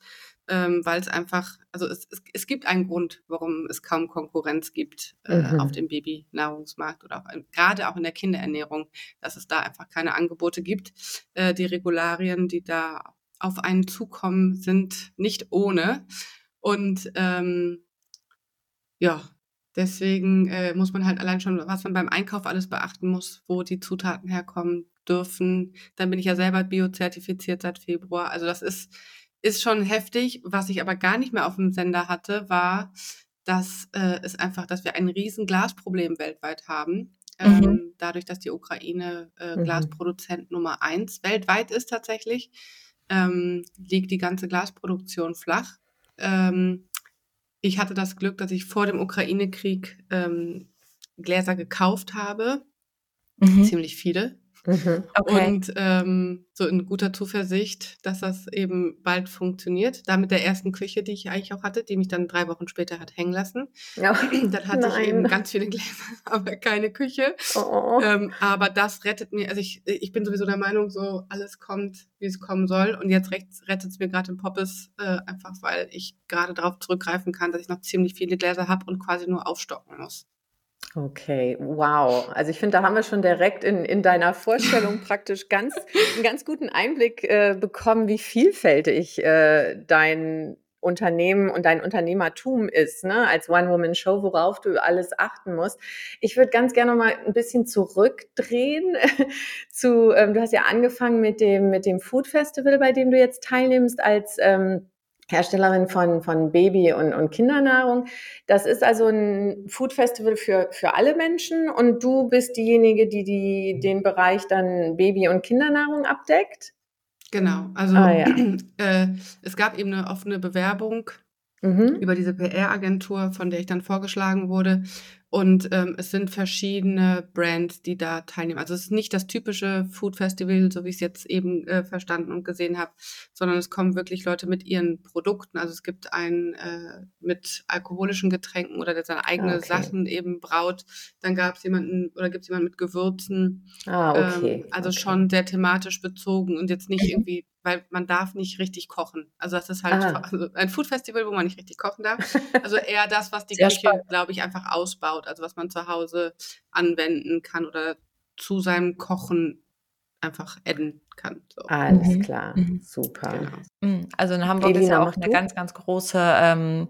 ähm, weil es einfach, also es, es, es, gibt einen Grund, warum es kaum Konkurrenz gibt äh, mhm. auf dem Babynahrungsmarkt oder auch, gerade auch in der Kinderernährung, dass es da einfach keine Angebote gibt. Äh, die Regularien, die da auf einen zukommen, sind nicht ohne. Und ähm, ja, deswegen äh, muss man halt allein schon, was man beim Einkauf alles beachten muss, wo die Zutaten herkommen dürfen. Dann bin ich ja selber biozertifiziert seit Februar. Also das ist ist schon heftig. Was ich aber gar nicht mehr auf dem Sender hatte, war, dass äh, es einfach, dass wir ein riesen Glasproblem weltweit haben. Ähm, mhm. Dadurch, dass die Ukraine äh, mhm. Glasproduzent Nummer eins weltweit ist tatsächlich, ähm, liegt die ganze Glasproduktion flach. Ähm, ich hatte das Glück, dass ich vor dem Ukraine-Krieg ähm, Gläser gekauft habe. Mhm. Ziemlich viele. Mhm, okay. Und ähm, so in guter Zuversicht, dass das eben bald funktioniert. Da mit der ersten Küche, die ich eigentlich auch hatte, die mich dann drei Wochen später hat hängen lassen. Ja. Dann hatte Nein. ich eben ganz viele Gläser, aber keine Küche. Oh, oh, oh. Ähm, aber das rettet mir, also ich, ich bin sowieso der Meinung, so alles kommt, wie es kommen soll. Und jetzt rettet es mir gerade im Poppes, äh, einfach weil ich gerade darauf zurückgreifen kann, dass ich noch ziemlich viele Gläser habe und quasi nur aufstocken muss. Okay, wow. Also ich finde, da haben wir schon direkt in, in deiner Vorstellung praktisch ganz, einen ganz guten Einblick äh, bekommen, wie vielfältig äh, dein Unternehmen und dein Unternehmertum ist, ne? als One-Woman-Show, worauf du alles achten musst. Ich würde ganz gerne mal ein bisschen zurückdrehen zu, ähm, du hast ja angefangen mit dem, mit dem Food Festival, bei dem du jetzt teilnimmst, als ähm, Herstellerin von, von Baby- und, und Kindernahrung. Das ist also ein Food Festival für, für alle Menschen und du bist diejenige, die, die den Bereich dann Baby- und Kindernahrung abdeckt? Genau, also ah, ja. äh, es gab eben eine offene Bewerbung mhm. über diese PR-Agentur, von der ich dann vorgeschlagen wurde. Und ähm, es sind verschiedene Brands, die da teilnehmen. Also es ist nicht das typische Food Festival, so wie ich es jetzt eben äh, verstanden und gesehen habe, sondern es kommen wirklich Leute mit ihren Produkten. Also es gibt einen äh, mit alkoholischen Getränken oder der seine eigene okay. Sachen eben braut. Dann gab es jemanden oder gibt es jemanden mit Gewürzen. Ah, okay. Ähm, also okay. schon sehr thematisch bezogen und jetzt nicht irgendwie weil man darf nicht richtig kochen. Also das ist halt also ein Food Festival, wo man nicht richtig kochen darf. Also eher das, was die Sehr Küche, glaube ich, einfach ausbaut. Also was man zu Hause anwenden kann oder zu seinem Kochen einfach adden kann. So. Alles mhm. klar, mhm. super. Genau. Mhm. Also in Hamburg Elina, ist ja auch eine du? ganz, ganz große ähm,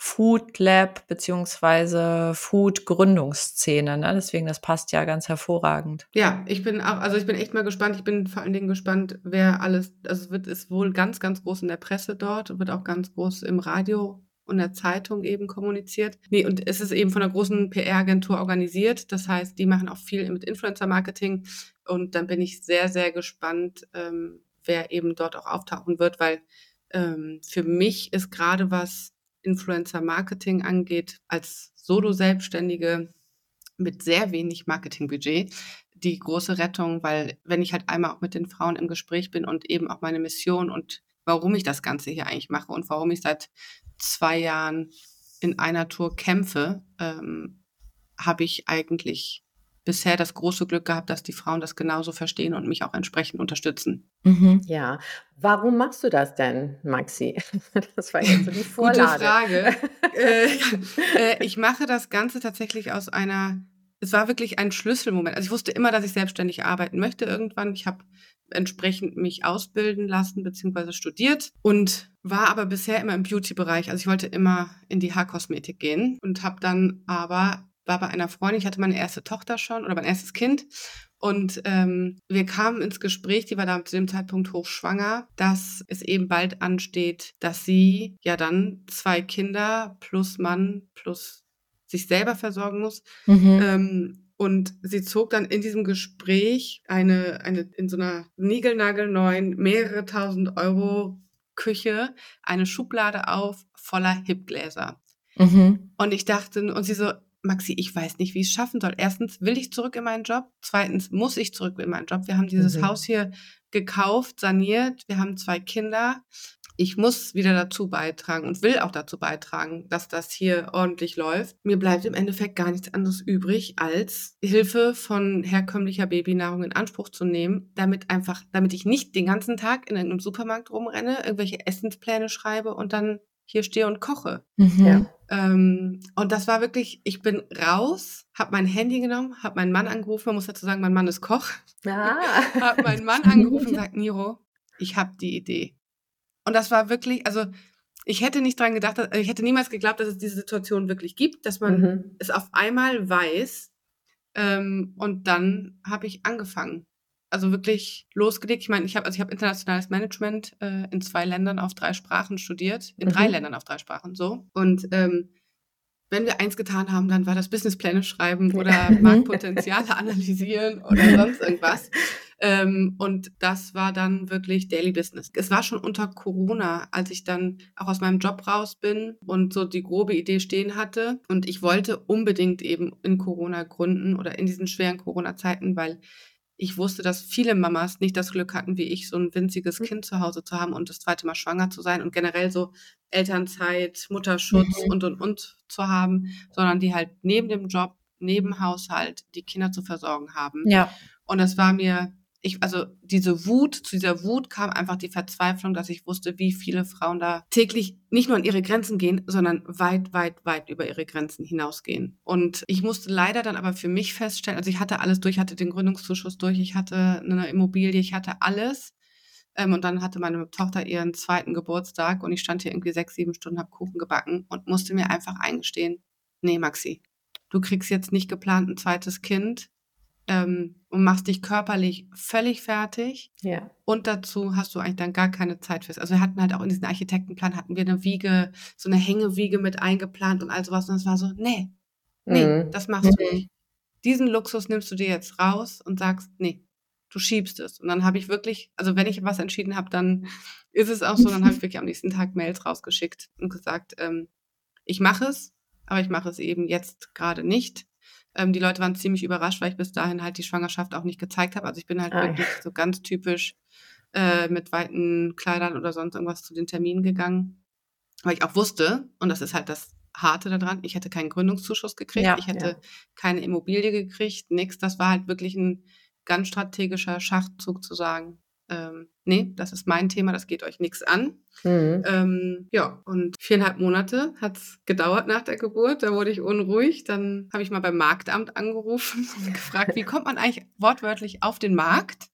Food Lab beziehungsweise Food Gründungsszene. Ne? Deswegen, das passt ja ganz hervorragend. Ja, ich bin auch, also ich bin echt mal gespannt. Ich bin vor allen Dingen gespannt, wer alles, also es wird ist wohl ganz, ganz groß in der Presse dort wird auch ganz groß im Radio und der Zeitung eben kommuniziert. Nee, und es ist eben von einer großen PR-Agentur organisiert. Das heißt, die machen auch viel mit Influencer-Marketing. Und dann bin ich sehr, sehr gespannt, ähm, wer eben dort auch auftauchen wird, weil ähm, für mich ist gerade was Influencer-Marketing angeht, als Solo-Selbstständige mit sehr wenig Marketingbudget die große Rettung, weil wenn ich halt einmal auch mit den Frauen im Gespräch bin und eben auch meine Mission und warum ich das Ganze hier eigentlich mache und warum ich seit zwei Jahren in einer Tour kämpfe, ähm, habe ich eigentlich bisher das große Glück gehabt, dass die Frauen das genauso verstehen und mich auch entsprechend unterstützen. Mhm. Ja, warum machst du das denn, Maxi? Das war jetzt so die Vorlage. Gute Frage. äh, äh, ich mache das Ganze tatsächlich aus einer, es war wirklich ein Schlüsselmoment. Also ich wusste immer, dass ich selbstständig arbeiten möchte irgendwann. Ich habe entsprechend mich ausbilden lassen bzw. studiert und war aber bisher immer im Beauty-Bereich. Also ich wollte immer in die Haarkosmetik gehen und habe dann aber war bei einer Freundin, ich hatte meine erste Tochter schon oder mein erstes Kind und ähm, wir kamen ins Gespräch, die war da zu dem Zeitpunkt hochschwanger, dass es eben bald ansteht, dass sie ja dann zwei Kinder plus Mann plus sich selber versorgen muss. Mhm. Ähm, und sie zog dann in diesem Gespräch eine, eine in so einer niegelnagelneuen, mehrere tausend Euro Küche eine Schublade auf voller Hipgläser. Mhm. Und ich dachte, und sie so, Maxi, ich weiß nicht, wie ich es schaffen soll. Erstens will ich zurück in meinen Job. Zweitens muss ich zurück in meinen Job. Wir haben dieses mhm. Haus hier gekauft, saniert. Wir haben zwei Kinder. Ich muss wieder dazu beitragen und will auch dazu beitragen, dass das hier ordentlich läuft. Mir bleibt im Endeffekt gar nichts anderes übrig, als Hilfe von herkömmlicher Babynahrung in Anspruch zu nehmen, damit einfach, damit ich nicht den ganzen Tag in irgendeinem Supermarkt rumrenne, irgendwelche Essenspläne schreibe und dann hier stehe und koche. Mhm. Ja. Ähm, und das war wirklich, ich bin raus, habe mein Handy genommen, habe meinen Mann angerufen, man muss dazu sagen, mein Mann ist Koch. Ah. habe meinen Mann angerufen und gesagt, Niro, ich habe die Idee. Und das war wirklich, also ich hätte nicht dran gedacht, ich hätte niemals geglaubt, dass es diese Situation wirklich gibt, dass man mhm. es auf einmal weiß. Ähm, und dann habe ich angefangen also wirklich losgelegt. Ich meine, ich habe also ich habe internationales Management äh, in zwei Ländern auf drei Sprachen studiert, in mhm. drei Ländern auf drei Sprachen so. Und ähm, wenn wir eins getan haben, dann war das Businesspläne schreiben oder Marktpotenziale analysieren oder sonst irgendwas. Ähm, und das war dann wirklich Daily Business. Es war schon unter Corona, als ich dann auch aus meinem Job raus bin und so die grobe Idee stehen hatte. Und ich wollte unbedingt eben in Corona gründen oder in diesen schweren Corona-Zeiten, weil ich wusste, dass viele Mamas nicht das Glück hatten, wie ich, so ein winziges mhm. Kind zu Hause zu haben und das zweite Mal schwanger zu sein und generell so Elternzeit, Mutterschutz mhm. und, und, und zu haben, sondern die halt neben dem Job, neben Haushalt die Kinder zu versorgen haben. Ja. Und das war mir ich, also diese Wut, zu dieser Wut kam einfach die Verzweiflung, dass ich wusste, wie viele Frauen da täglich nicht nur an ihre Grenzen gehen, sondern weit, weit, weit über ihre Grenzen hinausgehen. Und ich musste leider dann aber für mich feststellen, also ich hatte alles durch, hatte den Gründungszuschuss durch, ich hatte eine Immobilie, ich hatte alles. Ähm, und dann hatte meine Tochter ihren zweiten Geburtstag und ich stand hier irgendwie sechs, sieben Stunden, habe Kuchen gebacken und musste mir einfach eingestehen, nee, Maxi, du kriegst jetzt nicht geplant ein zweites Kind ähm, und machst dich körperlich völlig fertig. Ja. Und dazu hast du eigentlich dann gar keine Zeit fürs. Also wir hatten halt auch in diesem Architektenplan hatten wir eine Wiege, so eine Hängewiege mit eingeplant und all sowas. Und es war so, nee, nee, mhm. das machst du mhm. nicht. Diesen Luxus nimmst du dir jetzt raus und sagst, nee, du schiebst es. Und dann habe ich wirklich, also wenn ich was entschieden habe, dann ist es auch so, dann habe ich wirklich am nächsten Tag Mails rausgeschickt und gesagt, ähm, ich mache es, aber ich mache es eben jetzt gerade nicht. Ähm, die Leute waren ziemlich überrascht, weil ich bis dahin halt die Schwangerschaft auch nicht gezeigt habe. Also ich bin halt ah, wirklich so ganz typisch äh, mit weiten Kleidern oder sonst irgendwas zu den Terminen gegangen. Weil ich auch wusste, und das ist halt das Harte daran, ich hätte keinen Gründungszuschuss gekriegt, ja, ich hätte ja. keine Immobilie gekriegt, nichts. Das war halt wirklich ein ganz strategischer Schachzug zu sagen, ähm, nee, das ist mein Thema, das geht euch nichts an. Mhm. Ähm, ja, und viereinhalb Monate hat's gedauert nach der Geburt. Da wurde ich unruhig. Dann habe ich mal beim Marktamt angerufen und gefragt, wie kommt man eigentlich wortwörtlich auf den Markt?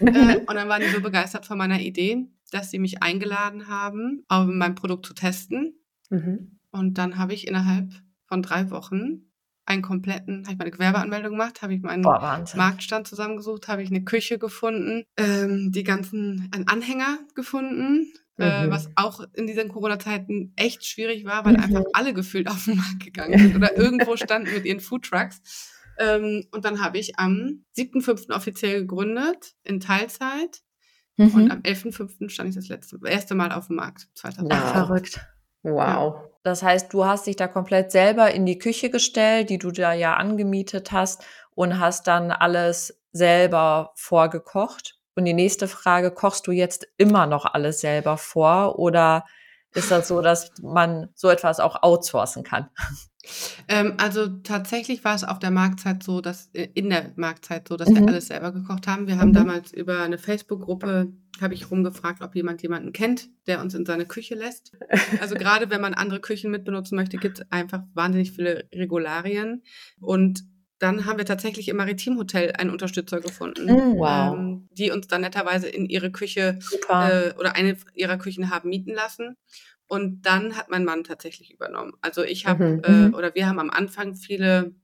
äh, und dann waren die so begeistert von meiner Idee, dass sie mich eingeladen haben, um mein Produkt zu testen. Mhm. Und dann habe ich innerhalb von drei Wochen einen kompletten, habe ich meine Gewerbeanmeldung gemacht, habe ich meinen Boah, Marktstand zusammengesucht, habe ich eine Küche gefunden, ähm, die ganzen, einen Anhänger gefunden, äh, mhm. äh, was auch in diesen Corona-Zeiten echt schwierig war, weil mhm. einfach alle gefühlt auf den Markt gegangen sind oder irgendwo standen mit ihren Foodtrucks. Ähm, und dann habe ich am 7.5. offiziell gegründet, in Teilzeit. Mhm. Und am 11.5. stand ich das letzte, erste Mal auf dem Markt. 2000. Ach, verrückt. Wow. Das heißt, du hast dich da komplett selber in die Küche gestellt, die du da ja angemietet hast und hast dann alles selber vorgekocht. Und die nächste Frage, kochst du jetzt immer noch alles selber vor oder ist das so, dass man so etwas auch outsourcen kann? Ähm, also tatsächlich war es auf der Marktzeit so, dass äh, in der Marktzeit so, dass mhm. wir alles selber gekocht haben. Wir haben mhm. damals über eine Facebook-Gruppe habe ich rumgefragt, ob jemand jemanden kennt, der uns in seine Küche lässt. Also gerade wenn man andere Küchen mitbenutzen möchte, gibt es einfach wahnsinnig viele Regularien. Und dann haben wir tatsächlich im Maritimhotel einen Unterstützer gefunden, mm, wow. ähm, die uns dann netterweise in ihre Küche äh, oder eine ihrer Küchen haben mieten lassen. Und dann hat mein Mann tatsächlich übernommen. Also ich habe mhm. äh, mhm. oder wir haben am Anfang viele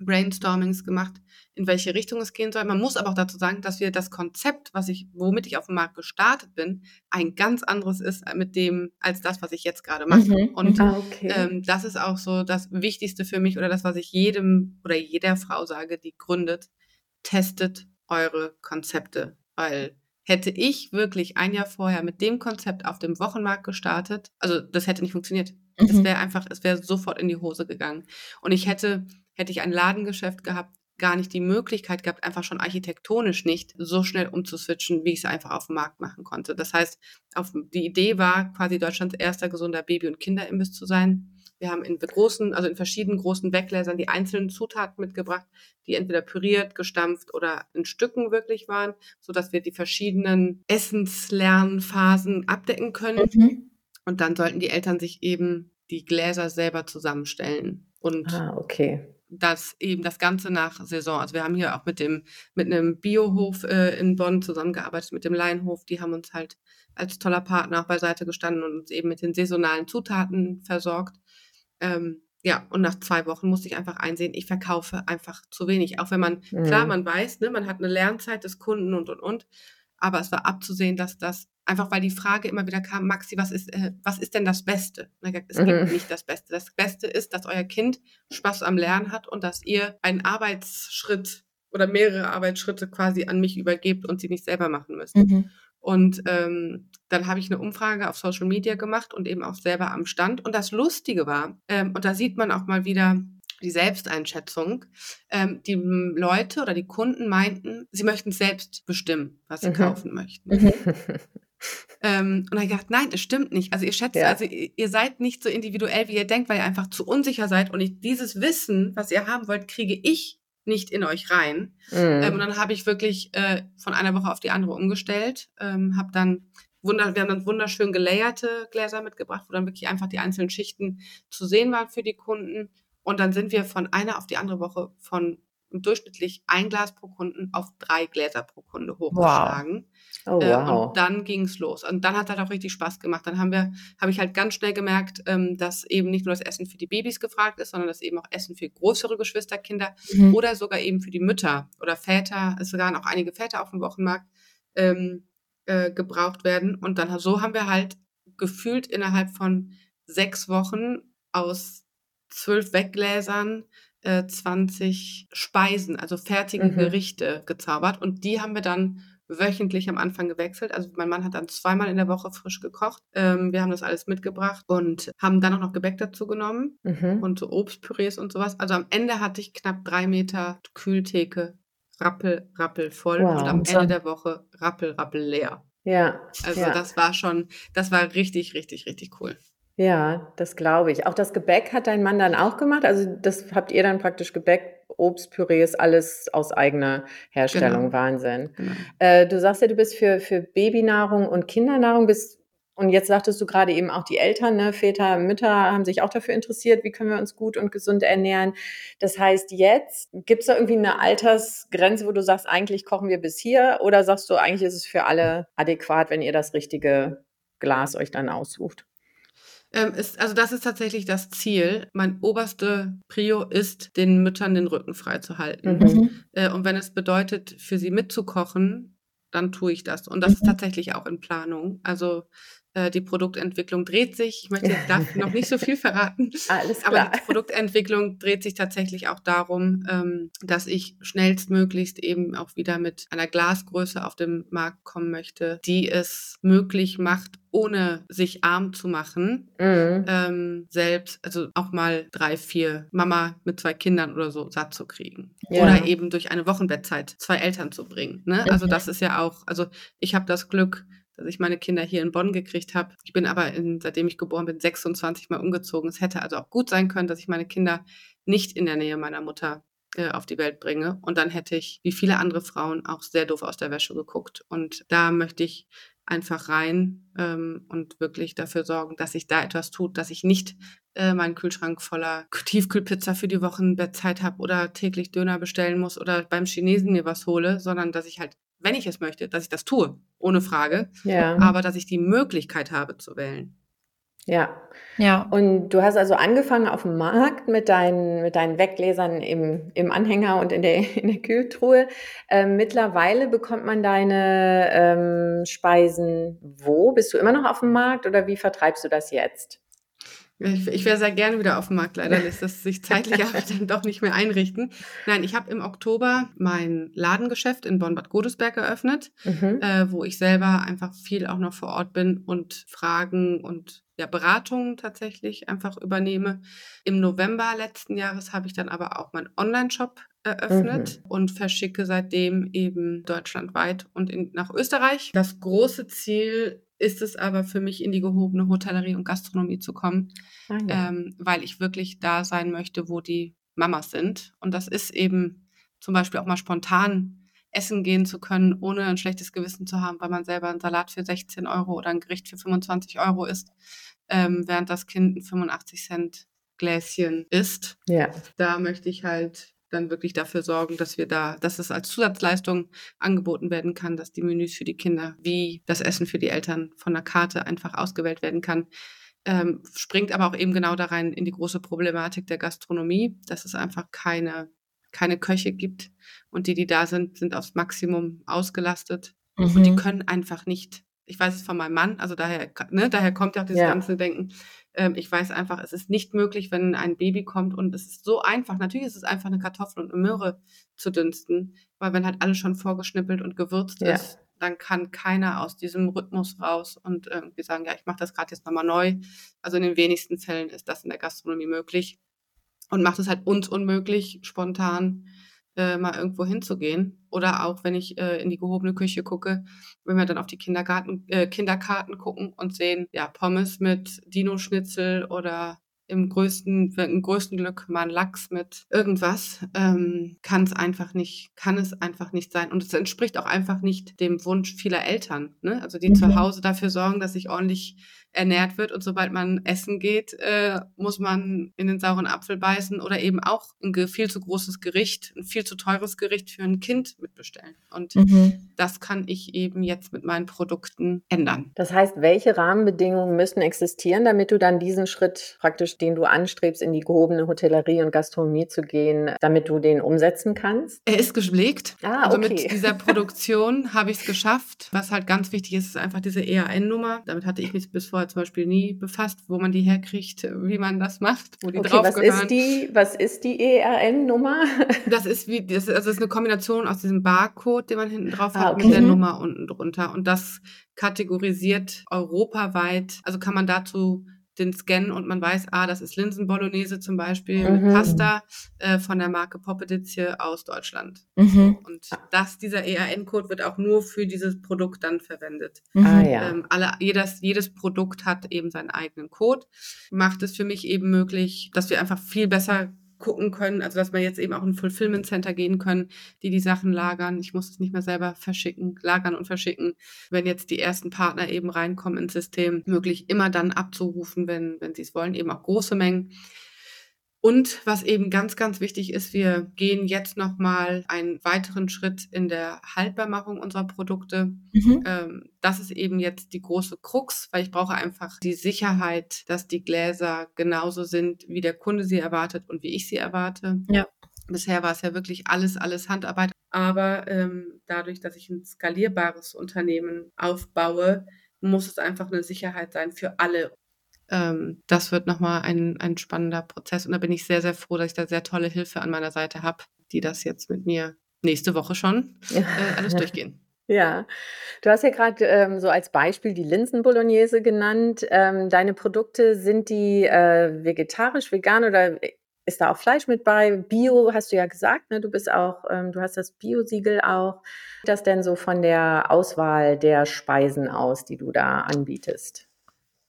Brainstormings gemacht, in welche Richtung es gehen soll. Man muss aber auch dazu sagen, dass wir das Konzept, was ich, womit ich auf dem Markt gestartet bin, ein ganz anderes ist mit dem als das, was ich jetzt gerade mache. Mhm. Und ah, okay. ähm, das ist auch so das Wichtigste für mich oder das, was ich jedem oder jeder Frau sage, die gründet: Testet eure Konzepte, weil Hätte ich wirklich ein Jahr vorher mit dem Konzept auf dem Wochenmarkt gestartet, also das hätte nicht funktioniert. Mhm. Es wäre einfach, es wäre sofort in die Hose gegangen. Und ich hätte, hätte ich ein Ladengeschäft gehabt, gar nicht die Möglichkeit gehabt, einfach schon architektonisch nicht so schnell umzuswitchen, wie ich es einfach auf dem Markt machen konnte. Das heißt, auf, die Idee war, quasi Deutschlands erster gesunder Baby- und Kinderimbiss zu sein. Wir haben in großen, also in verschiedenen großen Weggläsern die einzelnen Zutaten mitgebracht, die entweder püriert, gestampft oder in Stücken wirklich waren, so dass wir die verschiedenen Essenslernphasen abdecken können. Mhm. Und dann sollten die Eltern sich eben die Gläser selber zusammenstellen. Und ah, okay das eben das Ganze nach Saison. Also wir haben hier auch mit dem mit einem Biohof äh, in Bonn zusammengearbeitet, mit dem Laienhof. Die haben uns halt als toller Partner auch beiseite gestanden und uns eben mit den saisonalen Zutaten versorgt. Ähm, ja, und nach zwei Wochen musste ich einfach einsehen, ich verkaufe einfach zu wenig. Auch wenn man, mhm. klar, man weiß, ne, man hat eine Lernzeit des Kunden und, und, und. Aber es war abzusehen, dass das Einfach weil die Frage immer wieder kam, Maxi, was ist, äh, was ist denn das Beste? Gesagt, es mhm. gibt nicht das Beste. Das Beste ist, dass euer Kind Spaß am Lernen hat und dass ihr einen Arbeitsschritt oder mehrere Arbeitsschritte quasi an mich übergebt und sie nicht selber machen müsst. Mhm. Und ähm, dann habe ich eine Umfrage auf Social Media gemacht und eben auch selber am Stand. Und das Lustige war, ähm, und da sieht man auch mal wieder die Selbsteinschätzung, ähm, die Leute oder die Kunden meinten, sie möchten selbst bestimmen, was sie mhm. kaufen möchten. Mhm. Ähm, und dann habe ich gedacht, nein, das stimmt nicht. Also ihr schätzt, ja. also ihr seid nicht so individuell, wie ihr denkt, weil ihr einfach zu unsicher seid. Und ich, dieses Wissen, was ihr haben wollt, kriege ich nicht in euch rein. Mhm. Ähm, und dann habe ich wirklich äh, von einer Woche auf die andere umgestellt, ähm, habe dann wunder, wir haben dann wunderschön gelayerte Gläser mitgebracht, wo dann wirklich einfach die einzelnen Schichten zu sehen waren für die Kunden. Und dann sind wir von einer auf die andere Woche von durchschnittlich ein Glas pro Kunden auf drei Gläser pro Kunde hochgeschlagen. Wow. Oh, äh, wow. und dann ging es los. Und dann hat halt auch richtig Spaß gemacht. Dann haben wir, habe ich halt ganz schnell gemerkt, ähm, dass eben nicht nur das Essen für die Babys gefragt ist, sondern dass eben auch Essen für größere Geschwisterkinder mhm. oder sogar eben für die Mütter oder Väter, es waren auch einige Väter auf dem Wochenmarkt, ähm, äh, gebraucht werden. Und dann so haben wir halt gefühlt innerhalb von sechs Wochen aus zwölf Weggläsern 20 äh, Speisen, also fertige mhm. Gerichte gezaubert. Und die haben wir dann wöchentlich am Anfang gewechselt. Also mein Mann hat dann zweimal in der Woche frisch gekocht. Ähm, wir haben das alles mitgebracht und haben dann auch noch Gebäck dazu genommen mhm. und so Obstpürees und sowas. Also am Ende hatte ich knapp drei Meter Kühltheke rappel, rappel voll wow. und am Ende der Woche rappel, rappel leer. Ja. Also ja. das war schon, das war richtig, richtig, richtig cool. Ja, das glaube ich. Auch das Gebäck hat dein Mann dann auch gemacht? Also das habt ihr dann praktisch Gebäck, Obstpürees, alles aus eigener Herstellung. Genau. Wahnsinn. Genau. Äh, du sagst ja, du bist für, für Babynahrung und Kindernahrung, bist und jetzt sagtest du gerade eben auch die Eltern, ne, Väter, Mütter haben sich auch dafür interessiert, wie können wir uns gut und gesund ernähren. Das heißt, jetzt gibt es da irgendwie eine Altersgrenze, wo du sagst, eigentlich kochen wir bis hier oder sagst du, eigentlich ist es für alle adäquat, wenn ihr das richtige Glas euch dann aussucht? Ähm, ist, also das ist tatsächlich das Ziel. Mein oberste Prio ist, den Müttern den Rücken frei zu halten. Mhm. Äh, und wenn es bedeutet, für sie mitzukochen, dann tue ich das. Und das mhm. ist tatsächlich auch in Planung. Also äh, die Produktentwicklung dreht sich. Ich möchte darf noch nicht so viel verraten. Alles klar. Aber die Produktentwicklung dreht sich tatsächlich auch darum, ähm, dass ich schnellstmöglichst eben auch wieder mit einer Glasgröße auf den Markt kommen möchte, die es möglich macht, ohne sich arm zu machen, mhm. ähm, selbst, also auch mal drei, vier Mama mit zwei Kindern oder so satt zu kriegen. Ja. Oder eben durch eine Wochenbettzeit zwei Eltern zu bringen. Ne? Also mhm. das ist ja auch, also ich habe das Glück, dass ich meine Kinder hier in Bonn gekriegt habe. Ich bin aber, in, seitdem ich geboren bin, 26 Mal umgezogen. Es hätte also auch gut sein können, dass ich meine Kinder nicht in der Nähe meiner Mutter äh, auf die Welt bringe. Und dann hätte ich, wie viele andere Frauen, auch sehr doof aus der Wäsche geguckt. Und da möchte ich einfach rein ähm, und wirklich dafür sorgen, dass sich da etwas tut, dass ich nicht äh, meinen Kühlschrank voller Tiefkühlpizza für die Wochenbettzeit habe oder täglich Döner bestellen muss oder beim Chinesen mir was hole, sondern dass ich halt wenn ich es möchte, dass ich das tue, ohne Frage. Ja. Aber dass ich die Möglichkeit habe zu wählen. Ja. Ja. Und du hast also angefangen auf dem Markt mit deinen, mit deinen Weggläsern im, im Anhänger und in der, in der Kühltruhe. Ähm, mittlerweile bekommt man deine ähm, Speisen wo? Bist du immer noch auf dem Markt oder wie vertreibst du das jetzt? Ich, ich wäre sehr gerne wieder auf dem Markt. Leider lässt das sich zeitlich aber dann doch nicht mehr einrichten. Nein, ich habe im Oktober mein Ladengeschäft in Bonn-Bad Godesberg eröffnet, mhm. äh, wo ich selber einfach viel auch noch vor Ort bin und Fragen und ja, Beratungen tatsächlich einfach übernehme. Im November letzten Jahres habe ich dann aber auch meinen Online-Shop eröffnet mhm. und verschicke seitdem eben deutschlandweit und in, nach Österreich. Das große Ziel ist es aber für mich in die gehobene Hotellerie und Gastronomie zu kommen, ah, ja. ähm, weil ich wirklich da sein möchte, wo die Mamas sind. Und das ist eben zum Beispiel auch mal spontan essen gehen zu können, ohne ein schlechtes Gewissen zu haben, weil man selber einen Salat für 16 Euro oder ein Gericht für 25 Euro isst, ähm, während das Kind ein 85 Cent Gläschen isst. Ja. Da möchte ich halt dann wirklich dafür sorgen, dass wir da, dass es als Zusatzleistung angeboten werden kann, dass die Menüs für die Kinder wie das Essen für die Eltern von der Karte einfach ausgewählt werden kann. Ähm, springt aber auch eben genau da rein in die große Problematik der Gastronomie, dass es einfach keine, keine Köche gibt und die, die da sind, sind aufs Maximum ausgelastet mhm. und die können einfach nicht ich weiß es von meinem Mann, also daher, ne, daher kommt ja auch dieses ja. ganze Denken. Ähm, ich weiß einfach, es ist nicht möglich, wenn ein Baby kommt und es ist so einfach. Natürlich ist es einfach eine Kartoffel und eine Möhre zu dünsten, weil wenn halt alles schon vorgeschnippelt und gewürzt ja. ist, dann kann keiner aus diesem Rhythmus raus und irgendwie sagen, ja, ich mache das gerade jetzt nochmal neu. Also in den wenigsten Fällen ist das in der Gastronomie möglich und macht es halt uns unmöglich, spontan äh, mal irgendwo hinzugehen. Oder auch, wenn ich äh, in die gehobene Küche gucke, wenn wir dann auf die Kindergarten, äh, Kinderkarten gucken und sehen, ja, Pommes mit Dino-Schnitzel oder im größten, im größten Glück mal ein Lachs mit irgendwas, ähm, kann es einfach nicht, kann es einfach nicht sein. Und es entspricht auch einfach nicht dem Wunsch vieler Eltern, ne? Also die mhm. zu Hause dafür sorgen, dass sich ordentlich ernährt wird und sobald man essen geht, äh, muss man in den sauren Apfel beißen oder eben auch ein viel zu großes Gericht, ein viel zu teures Gericht für ein Kind mitbestellen. Und mhm. das kann ich eben jetzt mit meinen Produkten ändern. Das heißt, welche Rahmenbedingungen müssen existieren, damit du dann diesen Schritt praktisch, den du anstrebst, in die gehobene Hotellerie und Gastronomie zu gehen, damit du den umsetzen kannst? Er ist gepflegt. Ah, okay. Also mit dieser Produktion habe ich es geschafft. Was halt ganz wichtig ist, ist einfach diese EAN-Nummer. Damit hatte ich mich bis vor vorher zum Beispiel nie befasst, wo man die herkriegt, wie man das macht, wo die okay, drauf was ist die, was ist die ERN-Nummer? Das ist wie, das ist, also das ist eine Kombination aus diesem Barcode, den man hinten drauf hat, ah, okay. und der Nummer unten drunter. Und das kategorisiert europaweit, also kann man dazu den Scan und man weiß, ah, das ist Linsenbolognese zum Beispiel mhm. mit Pasta äh, von der Marke Poppedizie aus Deutschland. Mhm. Und das, dieser ERN-Code wird auch nur für dieses Produkt dann verwendet. Mhm. Ah, ja. ähm, alle, jedes, jedes Produkt hat eben seinen eigenen Code. Macht es für mich eben möglich, dass wir einfach viel besser gucken können, also dass wir jetzt eben auch in Fulfillment Center gehen können, die die Sachen lagern. Ich muss es nicht mehr selber verschicken, lagern und verschicken. Wenn jetzt die ersten Partner eben reinkommen ins System, möglich immer dann abzurufen, wenn, wenn sie es wollen, eben auch große Mengen. Und was eben ganz, ganz wichtig ist, wir gehen jetzt nochmal einen weiteren Schritt in der Haltbarmachung unserer Produkte. Mhm. Ähm, das ist eben jetzt die große Krux, weil ich brauche einfach die Sicherheit, dass die Gläser genauso sind, wie der Kunde sie erwartet und wie ich sie erwarte. Ja. Bisher war es ja wirklich alles, alles Handarbeit. Aber ähm, dadurch, dass ich ein skalierbares Unternehmen aufbaue, muss es einfach eine Sicherheit sein für alle ähm, das wird nochmal ein, ein spannender Prozess. Und da bin ich sehr, sehr froh, dass ich da sehr tolle Hilfe an meiner Seite habe, die das jetzt mit mir nächste Woche schon äh, alles durchgehen. Ja, du hast ja gerade ähm, so als Beispiel die Linsen-Bolognese genannt. Ähm, deine Produkte, sind die äh, vegetarisch, vegan oder ist da auch Fleisch mit bei? Bio hast du ja gesagt, ne? Du bist auch, ähm, du hast das Bio-Siegel auch. Wie sieht das denn so von der Auswahl der Speisen aus, die du da anbietest?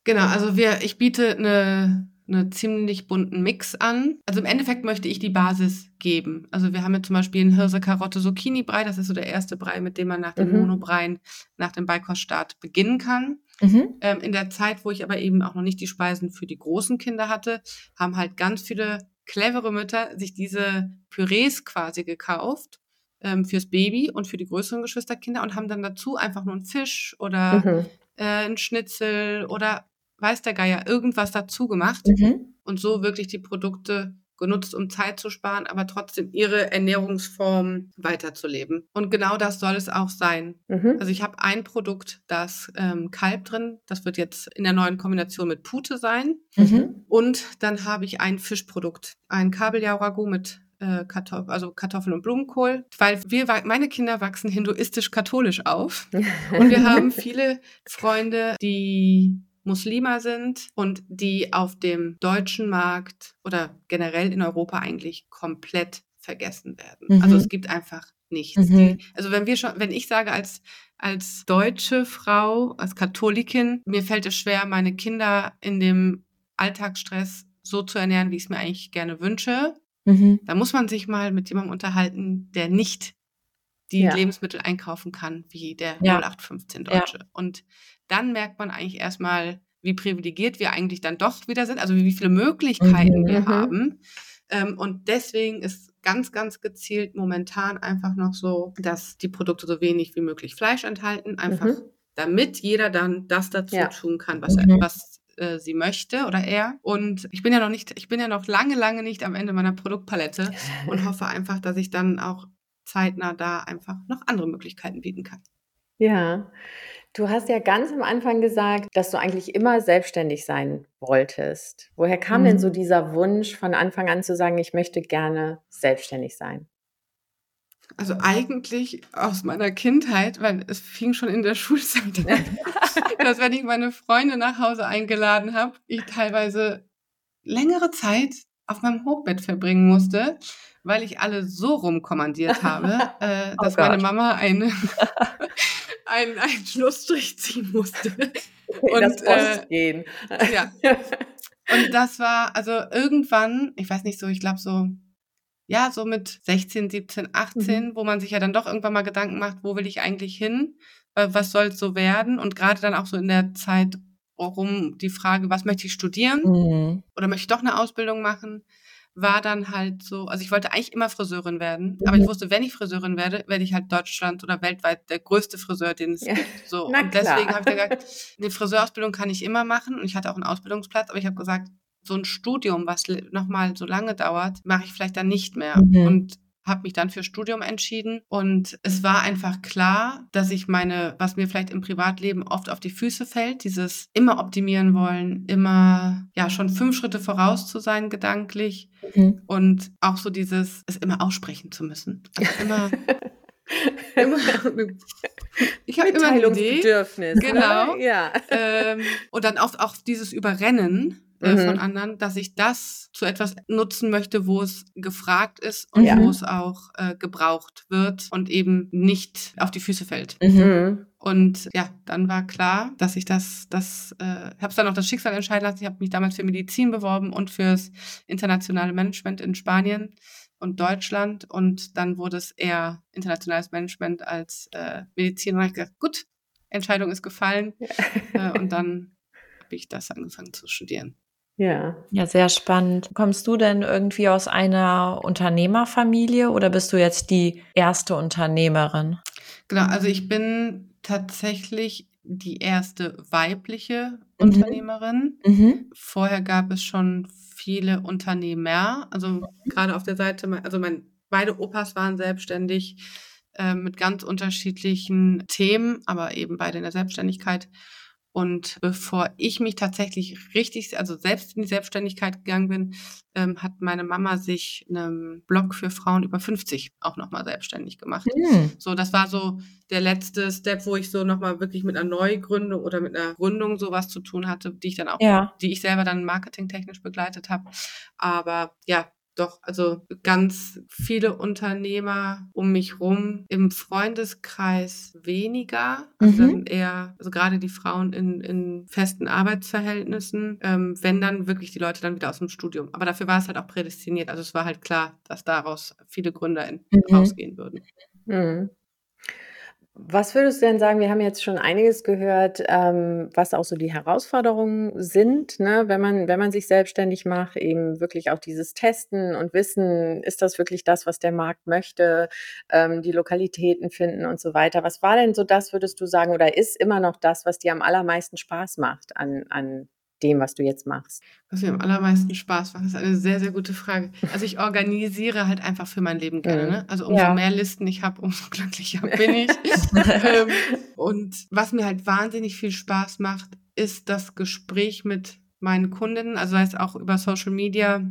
Genau, also wir, ich biete eine, eine ziemlich bunten Mix an. Also im Endeffekt möchte ich die Basis geben. Also wir haben jetzt zum Beispiel einen Hirse Karotte Zucchini Brei. Das ist so der erste Brei, mit dem man nach dem mhm. Monobreien, nach dem Beikoststart beginnen kann. Mhm. Ähm, in der Zeit, wo ich aber eben auch noch nicht die Speisen für die großen Kinder hatte, haben halt ganz viele clevere Mütter sich diese Pürees quasi gekauft ähm, fürs Baby und für die größeren Geschwisterkinder und haben dann dazu einfach nur einen Fisch oder mhm. äh, einen Schnitzel oder weiß der Geier, irgendwas dazu gemacht mhm. und so wirklich die Produkte genutzt, um Zeit zu sparen, aber trotzdem ihre Ernährungsform weiterzuleben. Und genau das soll es auch sein. Mhm. Also ich habe ein Produkt, das ähm, Kalb drin, das wird jetzt in der neuen Kombination mit Pute sein. Mhm. Und dann habe ich ein Fischprodukt, ein Kabeljau-Ragout mit äh, Kartoffel, also Kartoffeln und Blumenkohl, weil wir, meine Kinder wachsen hinduistisch-katholisch auf und wir haben viele Freunde, die Muslima sind und die auf dem deutschen Markt oder generell in Europa eigentlich komplett vergessen werden. Mhm. Also es gibt einfach nichts. Mhm. Die, also wenn wir schon, wenn ich sage als als deutsche Frau, als Katholikin, mir fällt es schwer, meine Kinder in dem Alltagsstress so zu ernähren, wie ich es mir eigentlich gerne wünsche. Mhm. Da muss man sich mal mit jemandem unterhalten, der nicht die ja. Lebensmittel einkaufen kann, wie der ja. 0815 Deutsche. Ja. Und dann merkt man eigentlich erstmal, wie privilegiert wir eigentlich dann doch wieder sind, also wie viele Möglichkeiten mhm. wir mhm. haben. Ähm, und deswegen ist ganz, ganz gezielt momentan einfach noch so, dass die Produkte so wenig wie möglich Fleisch enthalten, einfach mhm. damit jeder dann das dazu ja. tun kann, was, mhm. er, was äh, sie möchte oder er. Und ich bin ja noch nicht, ich bin ja noch lange, lange nicht am Ende meiner Produktpalette und hoffe einfach, dass ich dann auch zeitnah da einfach noch andere Möglichkeiten bieten kann. Ja, Du hast ja ganz am Anfang gesagt, dass du eigentlich immer selbstständig sein wolltest. Woher kam mhm. denn so mhm. dieser Wunsch von Anfang an zu sagen, ich möchte gerne selbstständig sein? Also eigentlich aus meiner Kindheit, weil es fing schon in der Schulzeit an, dass wenn ich meine Freunde nach Hause eingeladen habe, ich teilweise längere Zeit auf meinem Hochbett verbringen musste, weil ich alle so rumkommandiert habe, äh, oh dass oh meine Mama eine einen, einen Schlussstrich ziehen musste. Und das äh, gehen. Ja. Und das war, also irgendwann, ich weiß nicht so, ich glaube so, ja, so mit 16, 17, 18, mhm. wo man sich ja dann doch irgendwann mal Gedanken macht, wo will ich eigentlich hin? Was soll es so werden? Und gerade dann auch so in der Zeit rum die Frage, was möchte ich studieren? Mhm. Oder möchte ich doch eine Ausbildung machen? War dann halt so, also ich wollte eigentlich immer Friseurin werden, aber ich mhm. wusste, wenn ich Friseurin werde, werde ich halt Deutschland oder weltweit der größte Friseur, den es ja. gibt. So. und deswegen habe ich gesagt, eine Friseurausbildung kann ich immer machen und ich hatte auch einen Ausbildungsplatz, aber ich habe gesagt, so ein Studium, was nochmal so lange dauert, mache ich vielleicht dann nicht mehr. Mhm. Und habe mich dann für Studium entschieden und es war einfach klar, dass ich meine, was mir vielleicht im Privatleben oft auf die Füße fällt, dieses immer optimieren wollen, immer ja schon fünf Schritte voraus zu sein gedanklich mhm. und auch so dieses es immer aussprechen zu müssen. Also immer immer, ich habe immer ein Bedürfnis. Genau. Ja. Ähm, und dann auch, auch dieses Überrennen äh, mhm. von anderen, dass ich das zu etwas nutzen möchte, wo es gefragt ist und ja. wo es auch äh, gebraucht wird und eben nicht auf die Füße fällt. Mhm. Und ja, dann war klar, dass ich das, das, äh, habe es dann auch das Schicksal entscheiden lassen. Ich habe mich damals für Medizin beworben und fürs internationale Management in Spanien und Deutschland. Und dann wurde es eher internationales Management als äh, Medizin. Und habe ich gesagt, gut, Entscheidung ist gefallen. Ja. Äh, und dann habe ich das angefangen zu studieren. Ja. Ja, sehr spannend. Kommst du denn irgendwie aus einer Unternehmerfamilie oder bist du jetzt die erste Unternehmerin? Genau, also ich bin tatsächlich die erste weibliche mhm. Unternehmerin. Mhm. Vorher gab es schon viele Unternehmer, also gerade auf der Seite, also mein, beide Opas waren selbstständig äh, mit ganz unterschiedlichen Themen, aber eben beide in der Selbstständigkeit. Und bevor ich mich tatsächlich richtig, also selbst in die Selbstständigkeit gegangen bin, ähm, hat meine Mama sich einen Blog für Frauen über 50 auch nochmal selbstständig gemacht. Mhm. So, das war so der letzte Step, wo ich so nochmal wirklich mit einer Neugründung oder mit einer Gründung sowas zu tun hatte, die ich dann auch, ja. die ich selber dann marketingtechnisch begleitet habe. Aber ja, doch, also ganz viele Unternehmer um mich rum, im Freundeskreis weniger, also mhm. eher, also gerade die Frauen in, in festen Arbeitsverhältnissen, ähm, wenn dann wirklich die Leute dann wieder aus dem Studium. Aber dafür war es halt auch prädestiniert. Also es war halt klar, dass daraus viele Gründer in, mhm. rausgehen würden. Mhm. Was würdest du denn sagen? Wir haben jetzt schon einiges gehört, ähm, was auch so die Herausforderungen sind, ne? wenn man, wenn man sich selbstständig macht, eben wirklich auch dieses Testen und Wissen, ist das wirklich das, was der Markt möchte, ähm, die Lokalitäten finden und so weiter. Was war denn so das, würdest du sagen, oder ist immer noch das, was dir am allermeisten Spaß macht an, an dem, was du jetzt machst? Was mir am allermeisten Spaß macht, ist eine sehr, sehr gute Frage. Also ich organisiere halt einfach für mein Leben gerne. Mhm. Ne? Also umso ja. mehr Listen ich habe, umso glücklicher bin ich. ähm, und was mir halt wahnsinnig viel Spaß macht, ist das Gespräch mit meinen Kundinnen, also sei es auch über Social Media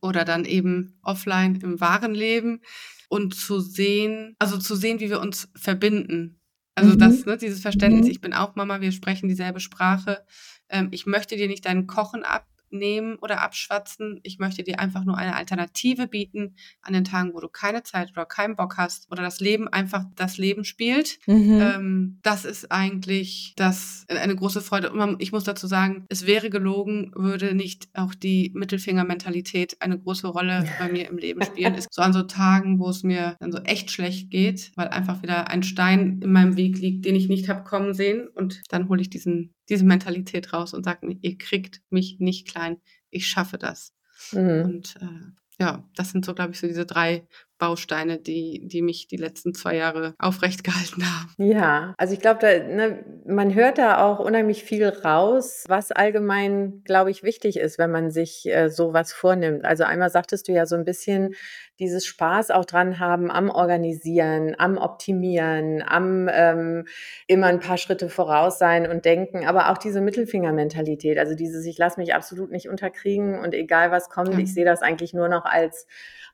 oder dann eben offline im wahren Leben und zu sehen, also zu sehen, wie wir uns verbinden. Also mhm. das, ne, dieses Verständnis, mhm. ich bin auch Mama, wir sprechen dieselbe Sprache ähm, ich möchte dir nicht dein Kochen abnehmen oder abschwatzen. Ich möchte dir einfach nur eine Alternative bieten an den Tagen, wo du keine Zeit oder keinen Bock hast oder das Leben einfach das Leben spielt. Mhm. Ähm, das ist eigentlich das äh, eine große Freude. Und ich muss dazu sagen, es wäre gelogen, würde nicht auch die Mittelfinger-Mentalität eine große Rolle bei mir im Leben spielen. Ist so an so Tagen, wo es mir dann so echt schlecht geht, weil einfach wieder ein Stein in meinem Weg liegt, den ich nicht habe kommen sehen. Und dann hole ich diesen diese Mentalität raus und sagt, ihr kriegt mich nicht klein, ich schaffe das. Mhm. Und äh, ja, das sind so, glaube ich, so diese drei Bausteine, die, die mich die letzten zwei Jahre aufrecht gehalten haben. Ja, also ich glaube, ne, man hört da auch unheimlich viel raus, was allgemein, glaube ich, wichtig ist, wenn man sich äh, sowas vornimmt. Also einmal sagtest du ja so ein bisschen dieses Spaß auch dran haben am Organisieren, am Optimieren, am ähm, immer ein paar Schritte voraus sein und denken, aber auch diese Mittelfingermentalität, also dieses, ich lasse mich absolut nicht unterkriegen und egal was kommt, ja. ich sehe das eigentlich nur noch als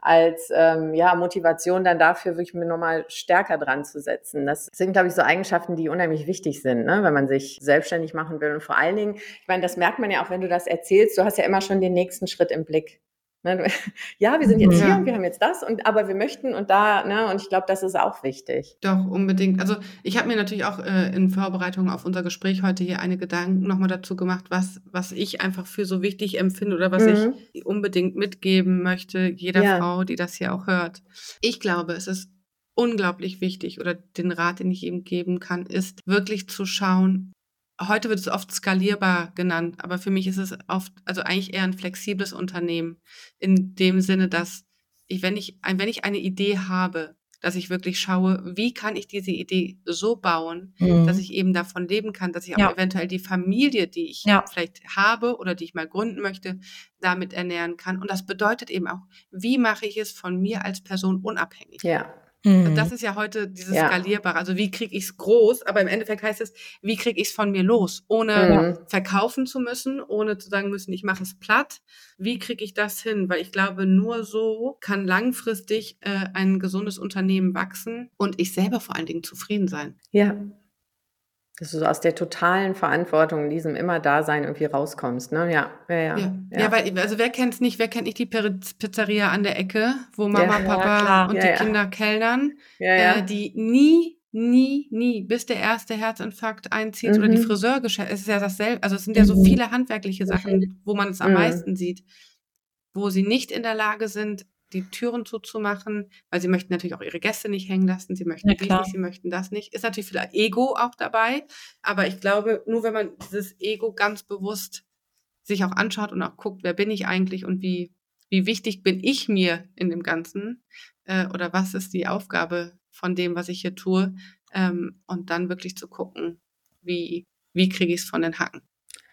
als ähm, ja, Motivation dann dafür wirklich mir nochmal stärker dran zu setzen. Das sind, glaube ich, so Eigenschaften, die unheimlich wichtig sind, ne? wenn man sich selbstständig machen will. Und vor allen Dingen, ich meine, das merkt man ja auch, wenn du das erzählst, du hast ja immer schon den nächsten Schritt im Blick. Ne? Ja, wir sind jetzt hier und wir haben jetzt das und aber wir möchten und da, ne, und ich glaube, das ist auch wichtig. Doch, unbedingt. Also ich habe mir natürlich auch äh, in Vorbereitung auf unser Gespräch heute hier eine Gedanken nochmal dazu gemacht, was, was ich einfach für so wichtig empfinde oder was mhm. ich unbedingt mitgeben möchte, jeder ja. Frau, die das hier auch hört. Ich glaube, es ist unglaublich wichtig oder den Rat, den ich eben geben kann, ist wirklich zu schauen, heute wird es oft skalierbar genannt, aber für mich ist es oft, also eigentlich eher ein flexibles Unternehmen in dem Sinne, dass ich, wenn ich, wenn ich eine Idee habe, dass ich wirklich schaue, wie kann ich diese Idee so bauen, mhm. dass ich eben davon leben kann, dass ich ja. auch eventuell die Familie, die ich ja. vielleicht habe oder die ich mal gründen möchte, damit ernähren kann. Und das bedeutet eben auch, wie mache ich es von mir als Person unabhängig? Ja. Mhm. Das ist ja heute dieses ja. Skalierbare. Also wie kriege ich es groß, aber im Endeffekt heißt es, wie kriege ich es von mir los, ohne mhm. verkaufen zu müssen, ohne zu sagen müssen, ich mache es platt. Wie kriege ich das hin? Weil ich glaube, nur so kann langfristig äh, ein gesundes Unternehmen wachsen und ich selber vor allen Dingen zufrieden sein. Ja, dass du aus der totalen Verantwortung in diesem immer Dasein irgendwie rauskommst, ne? Ja, ja, ja. Ja, ja weil, also wer kennt es nicht, wer kennt nicht die Pizzeria an der Ecke, wo Mama, ja, Papa und die Kinder kellnern, äh, die nie nie, nie, bis der erste Herzinfarkt einzieht mhm. oder die mhm. Friseurgeschäfte, es ist ja dasselbe, also es sind ja so mhm. viele handwerkliche Sachen, mhm. wo man es am mhm. meisten sieht, wo sie nicht in der Lage sind, die Türen zuzumachen, weil sie möchten natürlich auch ihre Gäste nicht hängen lassen, sie möchten ja, dies nicht, sie möchten das nicht. Ist natürlich viel Ego auch dabei, aber ich glaube, nur wenn man dieses Ego ganz bewusst sich auch anschaut und auch guckt, wer bin ich eigentlich und wie, wie wichtig bin ich mir in dem Ganzen äh, oder was ist die Aufgabe von dem, was ich hier tue ähm, und dann wirklich zu gucken, wie, wie kriege ich es von den Hacken.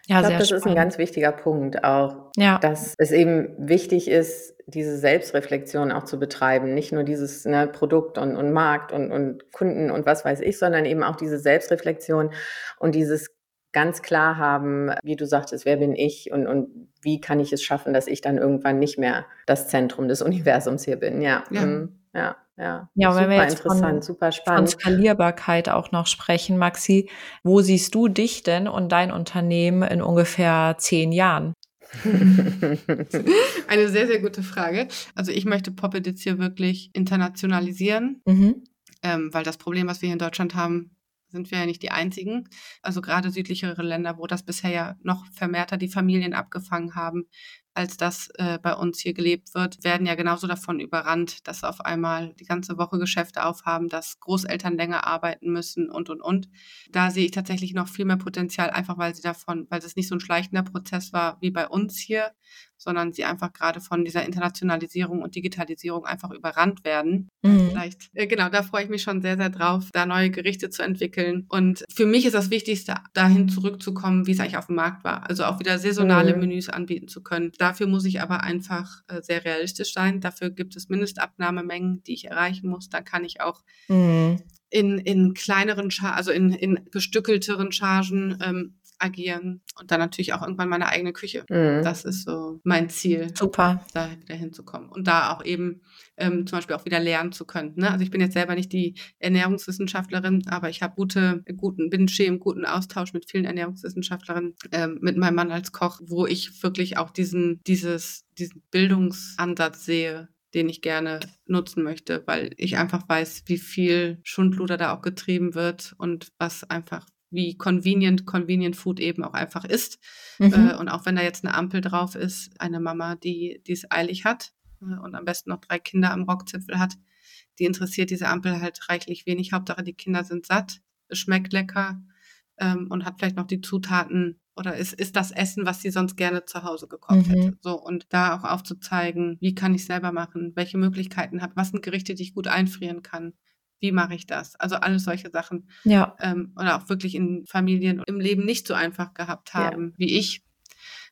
Ja, ich glaube, das spannend. ist ein ganz wichtiger Punkt auch, ja. dass es eben wichtig ist, diese Selbstreflexion auch zu betreiben. Nicht nur dieses ne, Produkt und, und Markt und, und Kunden und was weiß ich, sondern eben auch diese Selbstreflexion und dieses ganz klar haben, wie du sagtest, wer bin ich und, und wie kann ich es schaffen, dass ich dann irgendwann nicht mehr das Zentrum des Universums hier bin. Ja, ja. Mm, ja. Ja, ja super wenn wir jetzt interessant, von, super spannend. Von Skalierbarkeit auch noch sprechen, Maxi, wo siehst du dich denn und dein Unternehmen in ungefähr zehn Jahren? Eine sehr, sehr gute Frage. Also ich möchte Poppet jetzt hier wirklich internationalisieren, mhm. ähm, weil das Problem, was wir hier in Deutschland haben, sind wir ja nicht die einzigen. Also gerade südlichere Länder, wo das bisher ja noch vermehrter die Familien abgefangen haben, als das äh, bei uns hier gelebt wird, werden ja genauso davon überrannt, dass auf einmal die ganze Woche Geschäfte aufhaben, dass Großeltern länger arbeiten müssen und, und, und. Da sehe ich tatsächlich noch viel mehr Potenzial, einfach weil sie davon, weil es nicht so ein schleichender Prozess war wie bei uns hier, sondern sie einfach gerade von dieser Internationalisierung und Digitalisierung einfach überrannt werden. Mhm. Vielleicht, äh, genau, da freue ich mich schon sehr, sehr drauf, da neue Gerichte zu entwickeln. Und für mich ist das Wichtigste, dahin zurückzukommen, wie es eigentlich auf dem Markt war. Also auch wieder saisonale mhm. Menüs anbieten zu können. Dafür muss ich aber einfach äh, sehr realistisch sein. Dafür gibt es Mindestabnahmemengen, die ich erreichen muss. Dann kann ich auch mhm in, in kleineren, Char also in, in gestückelteren Chargen ähm, agieren und dann natürlich auch irgendwann meine eigene Küche. Mhm. Das ist so mein Ziel. Super. Da wieder hinzukommen und da auch eben ähm, zum Beispiel auch wieder lernen zu können. Ne? Also ich bin jetzt selber nicht die Ernährungswissenschaftlerin, aber ich habe gute, guten, bin im guten Austausch mit vielen Ernährungswissenschaftlerinnen, ähm, mit meinem Mann als Koch, wo ich wirklich auch diesen, dieses, diesen Bildungsansatz sehe, den ich gerne nutzen möchte, weil ich einfach weiß, wie viel Schundluder da auch getrieben wird und was einfach wie convenient Convenient Food eben auch einfach ist. Mhm. Äh, und auch wenn da jetzt eine Ampel drauf ist, eine Mama, die es eilig hat äh, und am besten noch drei Kinder am Rockzipfel hat, die interessiert diese Ampel halt reichlich wenig. Hauptsache die Kinder sind satt, es schmeckt lecker ähm, und hat vielleicht noch die Zutaten oder ist, ist das Essen, was sie sonst gerne zu Hause gekocht mhm. hätte. So, und da auch aufzuzeigen, wie kann ich selber machen, welche Möglichkeiten habe, was sind Gerichte, die ich gut einfrieren kann. Wie mache ich das? Also alles solche Sachen. Ja. Ähm, oder auch wirklich in Familien im Leben nicht so einfach gehabt haben, ja. wie ich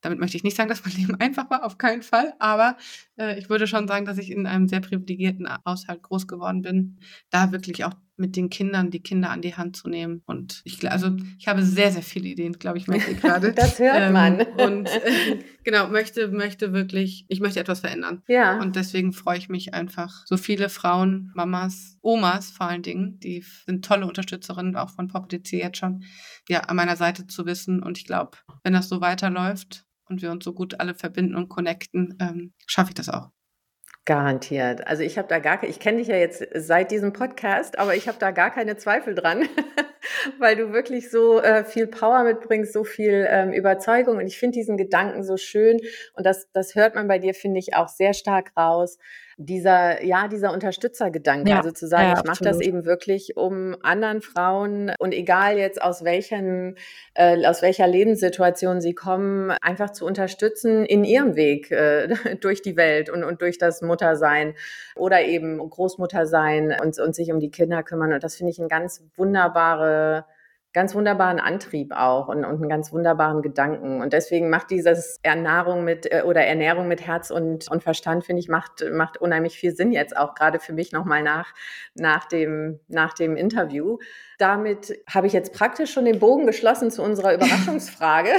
damit möchte ich nicht sagen, dass mein Leben einfach war, auf keinen Fall. Aber äh, ich würde schon sagen, dass ich in einem sehr privilegierten Haushalt groß geworden bin. Da wirklich auch mit den Kindern die Kinder an die Hand zu nehmen. Und ich, also ich habe sehr, sehr viele Ideen, glaube ich, möchte ich gerade. das hört ähm, man. und äh, genau, möchte, möchte wirklich, ich möchte etwas verändern. Ja. Und deswegen freue ich mich einfach, so viele Frauen, Mamas, Omas vor allen Dingen, die sind tolle Unterstützerinnen, auch von Pop DC jetzt schon, ja, an meiner Seite zu wissen. Und ich glaube, wenn das so weiterläuft, und wir uns so gut alle verbinden und connecten, ähm, schaffe ich das auch. Garantiert. Also ich habe da gar, ich kenne dich ja jetzt seit diesem Podcast, aber ich habe da gar keine Zweifel dran, weil du wirklich so äh, viel Power mitbringst, so viel ähm, Überzeugung. Und ich finde diesen Gedanken so schön. Und das, das hört man bei dir, finde ich, auch sehr stark raus dieser, ja, dieser Unterstützergedanke, ja, also zu sagen, ja, ich mache das eben wirklich, um anderen Frauen und egal jetzt aus welchen, äh, aus welcher Lebenssituation sie kommen, einfach zu unterstützen in ihrem Weg äh, durch die Welt und, und durch das Muttersein oder eben Großmuttersein und, und sich um die Kinder kümmern. Und das finde ich ein ganz wunderbare ganz wunderbaren Antrieb auch und, und einen ganz wunderbaren Gedanken. Und deswegen macht dieses Ernährung mit äh, oder Ernährung mit Herz und, und Verstand, finde ich, macht, macht unheimlich viel Sinn jetzt auch gerade für mich nochmal nach, nach, dem, nach dem Interview. Damit habe ich jetzt praktisch schon den Bogen geschlossen zu unserer Überraschungsfrage.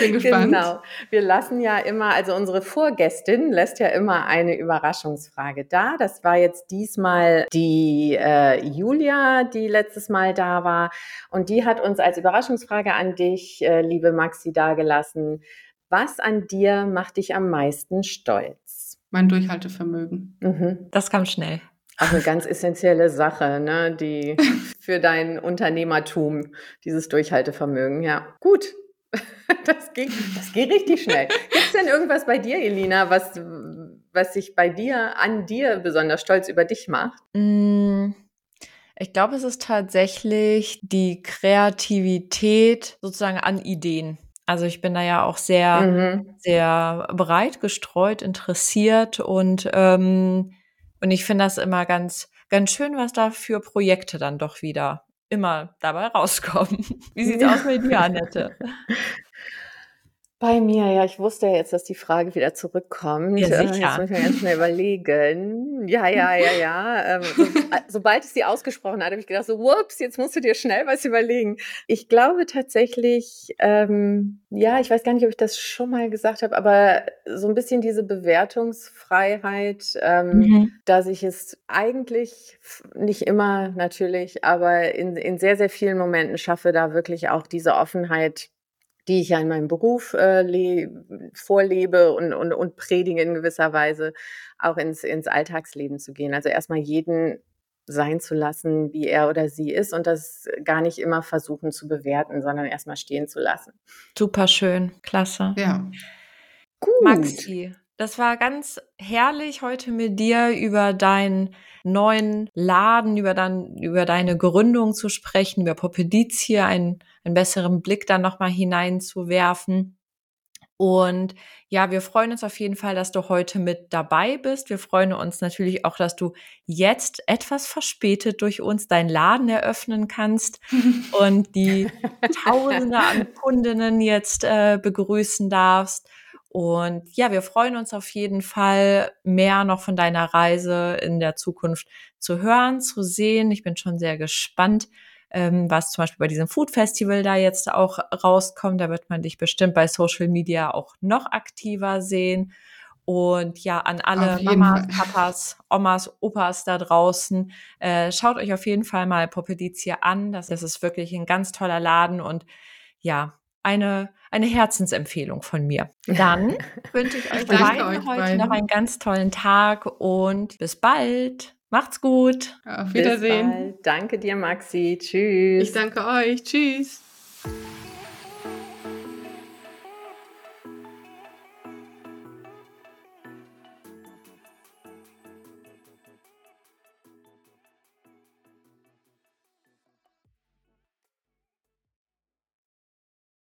Bin gespannt. Genau. Wir lassen ja immer, also unsere Vorgästin lässt ja immer eine Überraschungsfrage da. Das war jetzt diesmal die äh, Julia, die letztes Mal da war. Und die hat uns als Überraschungsfrage an dich, äh, liebe Maxi, dagelassen. Was an dir macht dich am meisten stolz? Mein Durchhaltevermögen. Mhm. Das kam schnell. Auch eine ganz essentielle Sache, ne, die für dein Unternehmertum, dieses Durchhaltevermögen. Ja, gut. Das ging, das geht richtig schnell. Gibt es denn irgendwas bei dir, Elina, was, was sich bei dir, an dir besonders stolz über dich macht? Mm, ich glaube, es ist tatsächlich die Kreativität sozusagen an Ideen. Also ich bin da ja auch sehr, mhm. sehr breit gestreut, interessiert und ähm, und ich finde das immer ganz, ganz schön, was da für Projekte dann doch wieder immer dabei rauskommen. Wie sieht's ja. aus mit dir, Annette? Bei mir, ja, ich wusste ja jetzt, dass die Frage wieder zurückkommt. Ja, sicher. Jetzt muss ich mir ganz schnell überlegen. Ja, ja, ja, ja. Ähm, so, sobald ich sie ausgesprochen hatte, habe ich gedacht, so, whoops, jetzt musst du dir schnell was überlegen. Ich glaube tatsächlich, ähm, ja, ich weiß gar nicht, ob ich das schon mal gesagt habe, aber so ein bisschen diese Bewertungsfreiheit, ähm, mhm. dass ich es eigentlich nicht immer natürlich, aber in, in sehr, sehr vielen Momenten schaffe, da wirklich auch diese Offenheit die ich ja in meinem Beruf äh, vorlebe und, und, und predige in gewisser Weise, auch ins, ins Alltagsleben zu gehen. Also erstmal jeden sein zu lassen, wie er oder sie ist und das gar nicht immer versuchen zu bewerten, sondern erstmal stehen zu lassen. Super schön, klasse. Ja. Gut. Maxi, das war ganz herrlich, heute mit dir über deinen neuen Laden, über, dein, über deine Gründung zu sprechen, über Popedizie, einen, einen besseren Blick dann nochmal hineinzuwerfen. Und ja, wir freuen uns auf jeden Fall, dass du heute mit dabei bist. Wir freuen uns natürlich auch, dass du jetzt etwas verspätet durch uns deinen Laden eröffnen kannst und die Tausende an Kundinnen jetzt äh, begrüßen darfst. Und ja, wir freuen uns auf jeden Fall, mehr noch von deiner Reise in der Zukunft zu hören, zu sehen. Ich bin schon sehr gespannt, ähm, was zum Beispiel bei diesem Food Festival da jetzt auch rauskommt. Da wird man dich bestimmt bei Social Media auch noch aktiver sehen. Und ja, an alle Mamas, Fall. Papas, Omas, Opas da draußen, äh, schaut euch auf jeden Fall mal Popeditia an. Das, das ist wirklich ein ganz toller Laden und ja, eine, eine Herzensempfehlung von mir. Dann wünsche ich euch beiden euch heute beiden. noch einen ganz tollen Tag und bis bald. Macht's gut. Auf Wiedersehen. Danke dir, Maxi. Tschüss. Ich danke euch. Tschüss.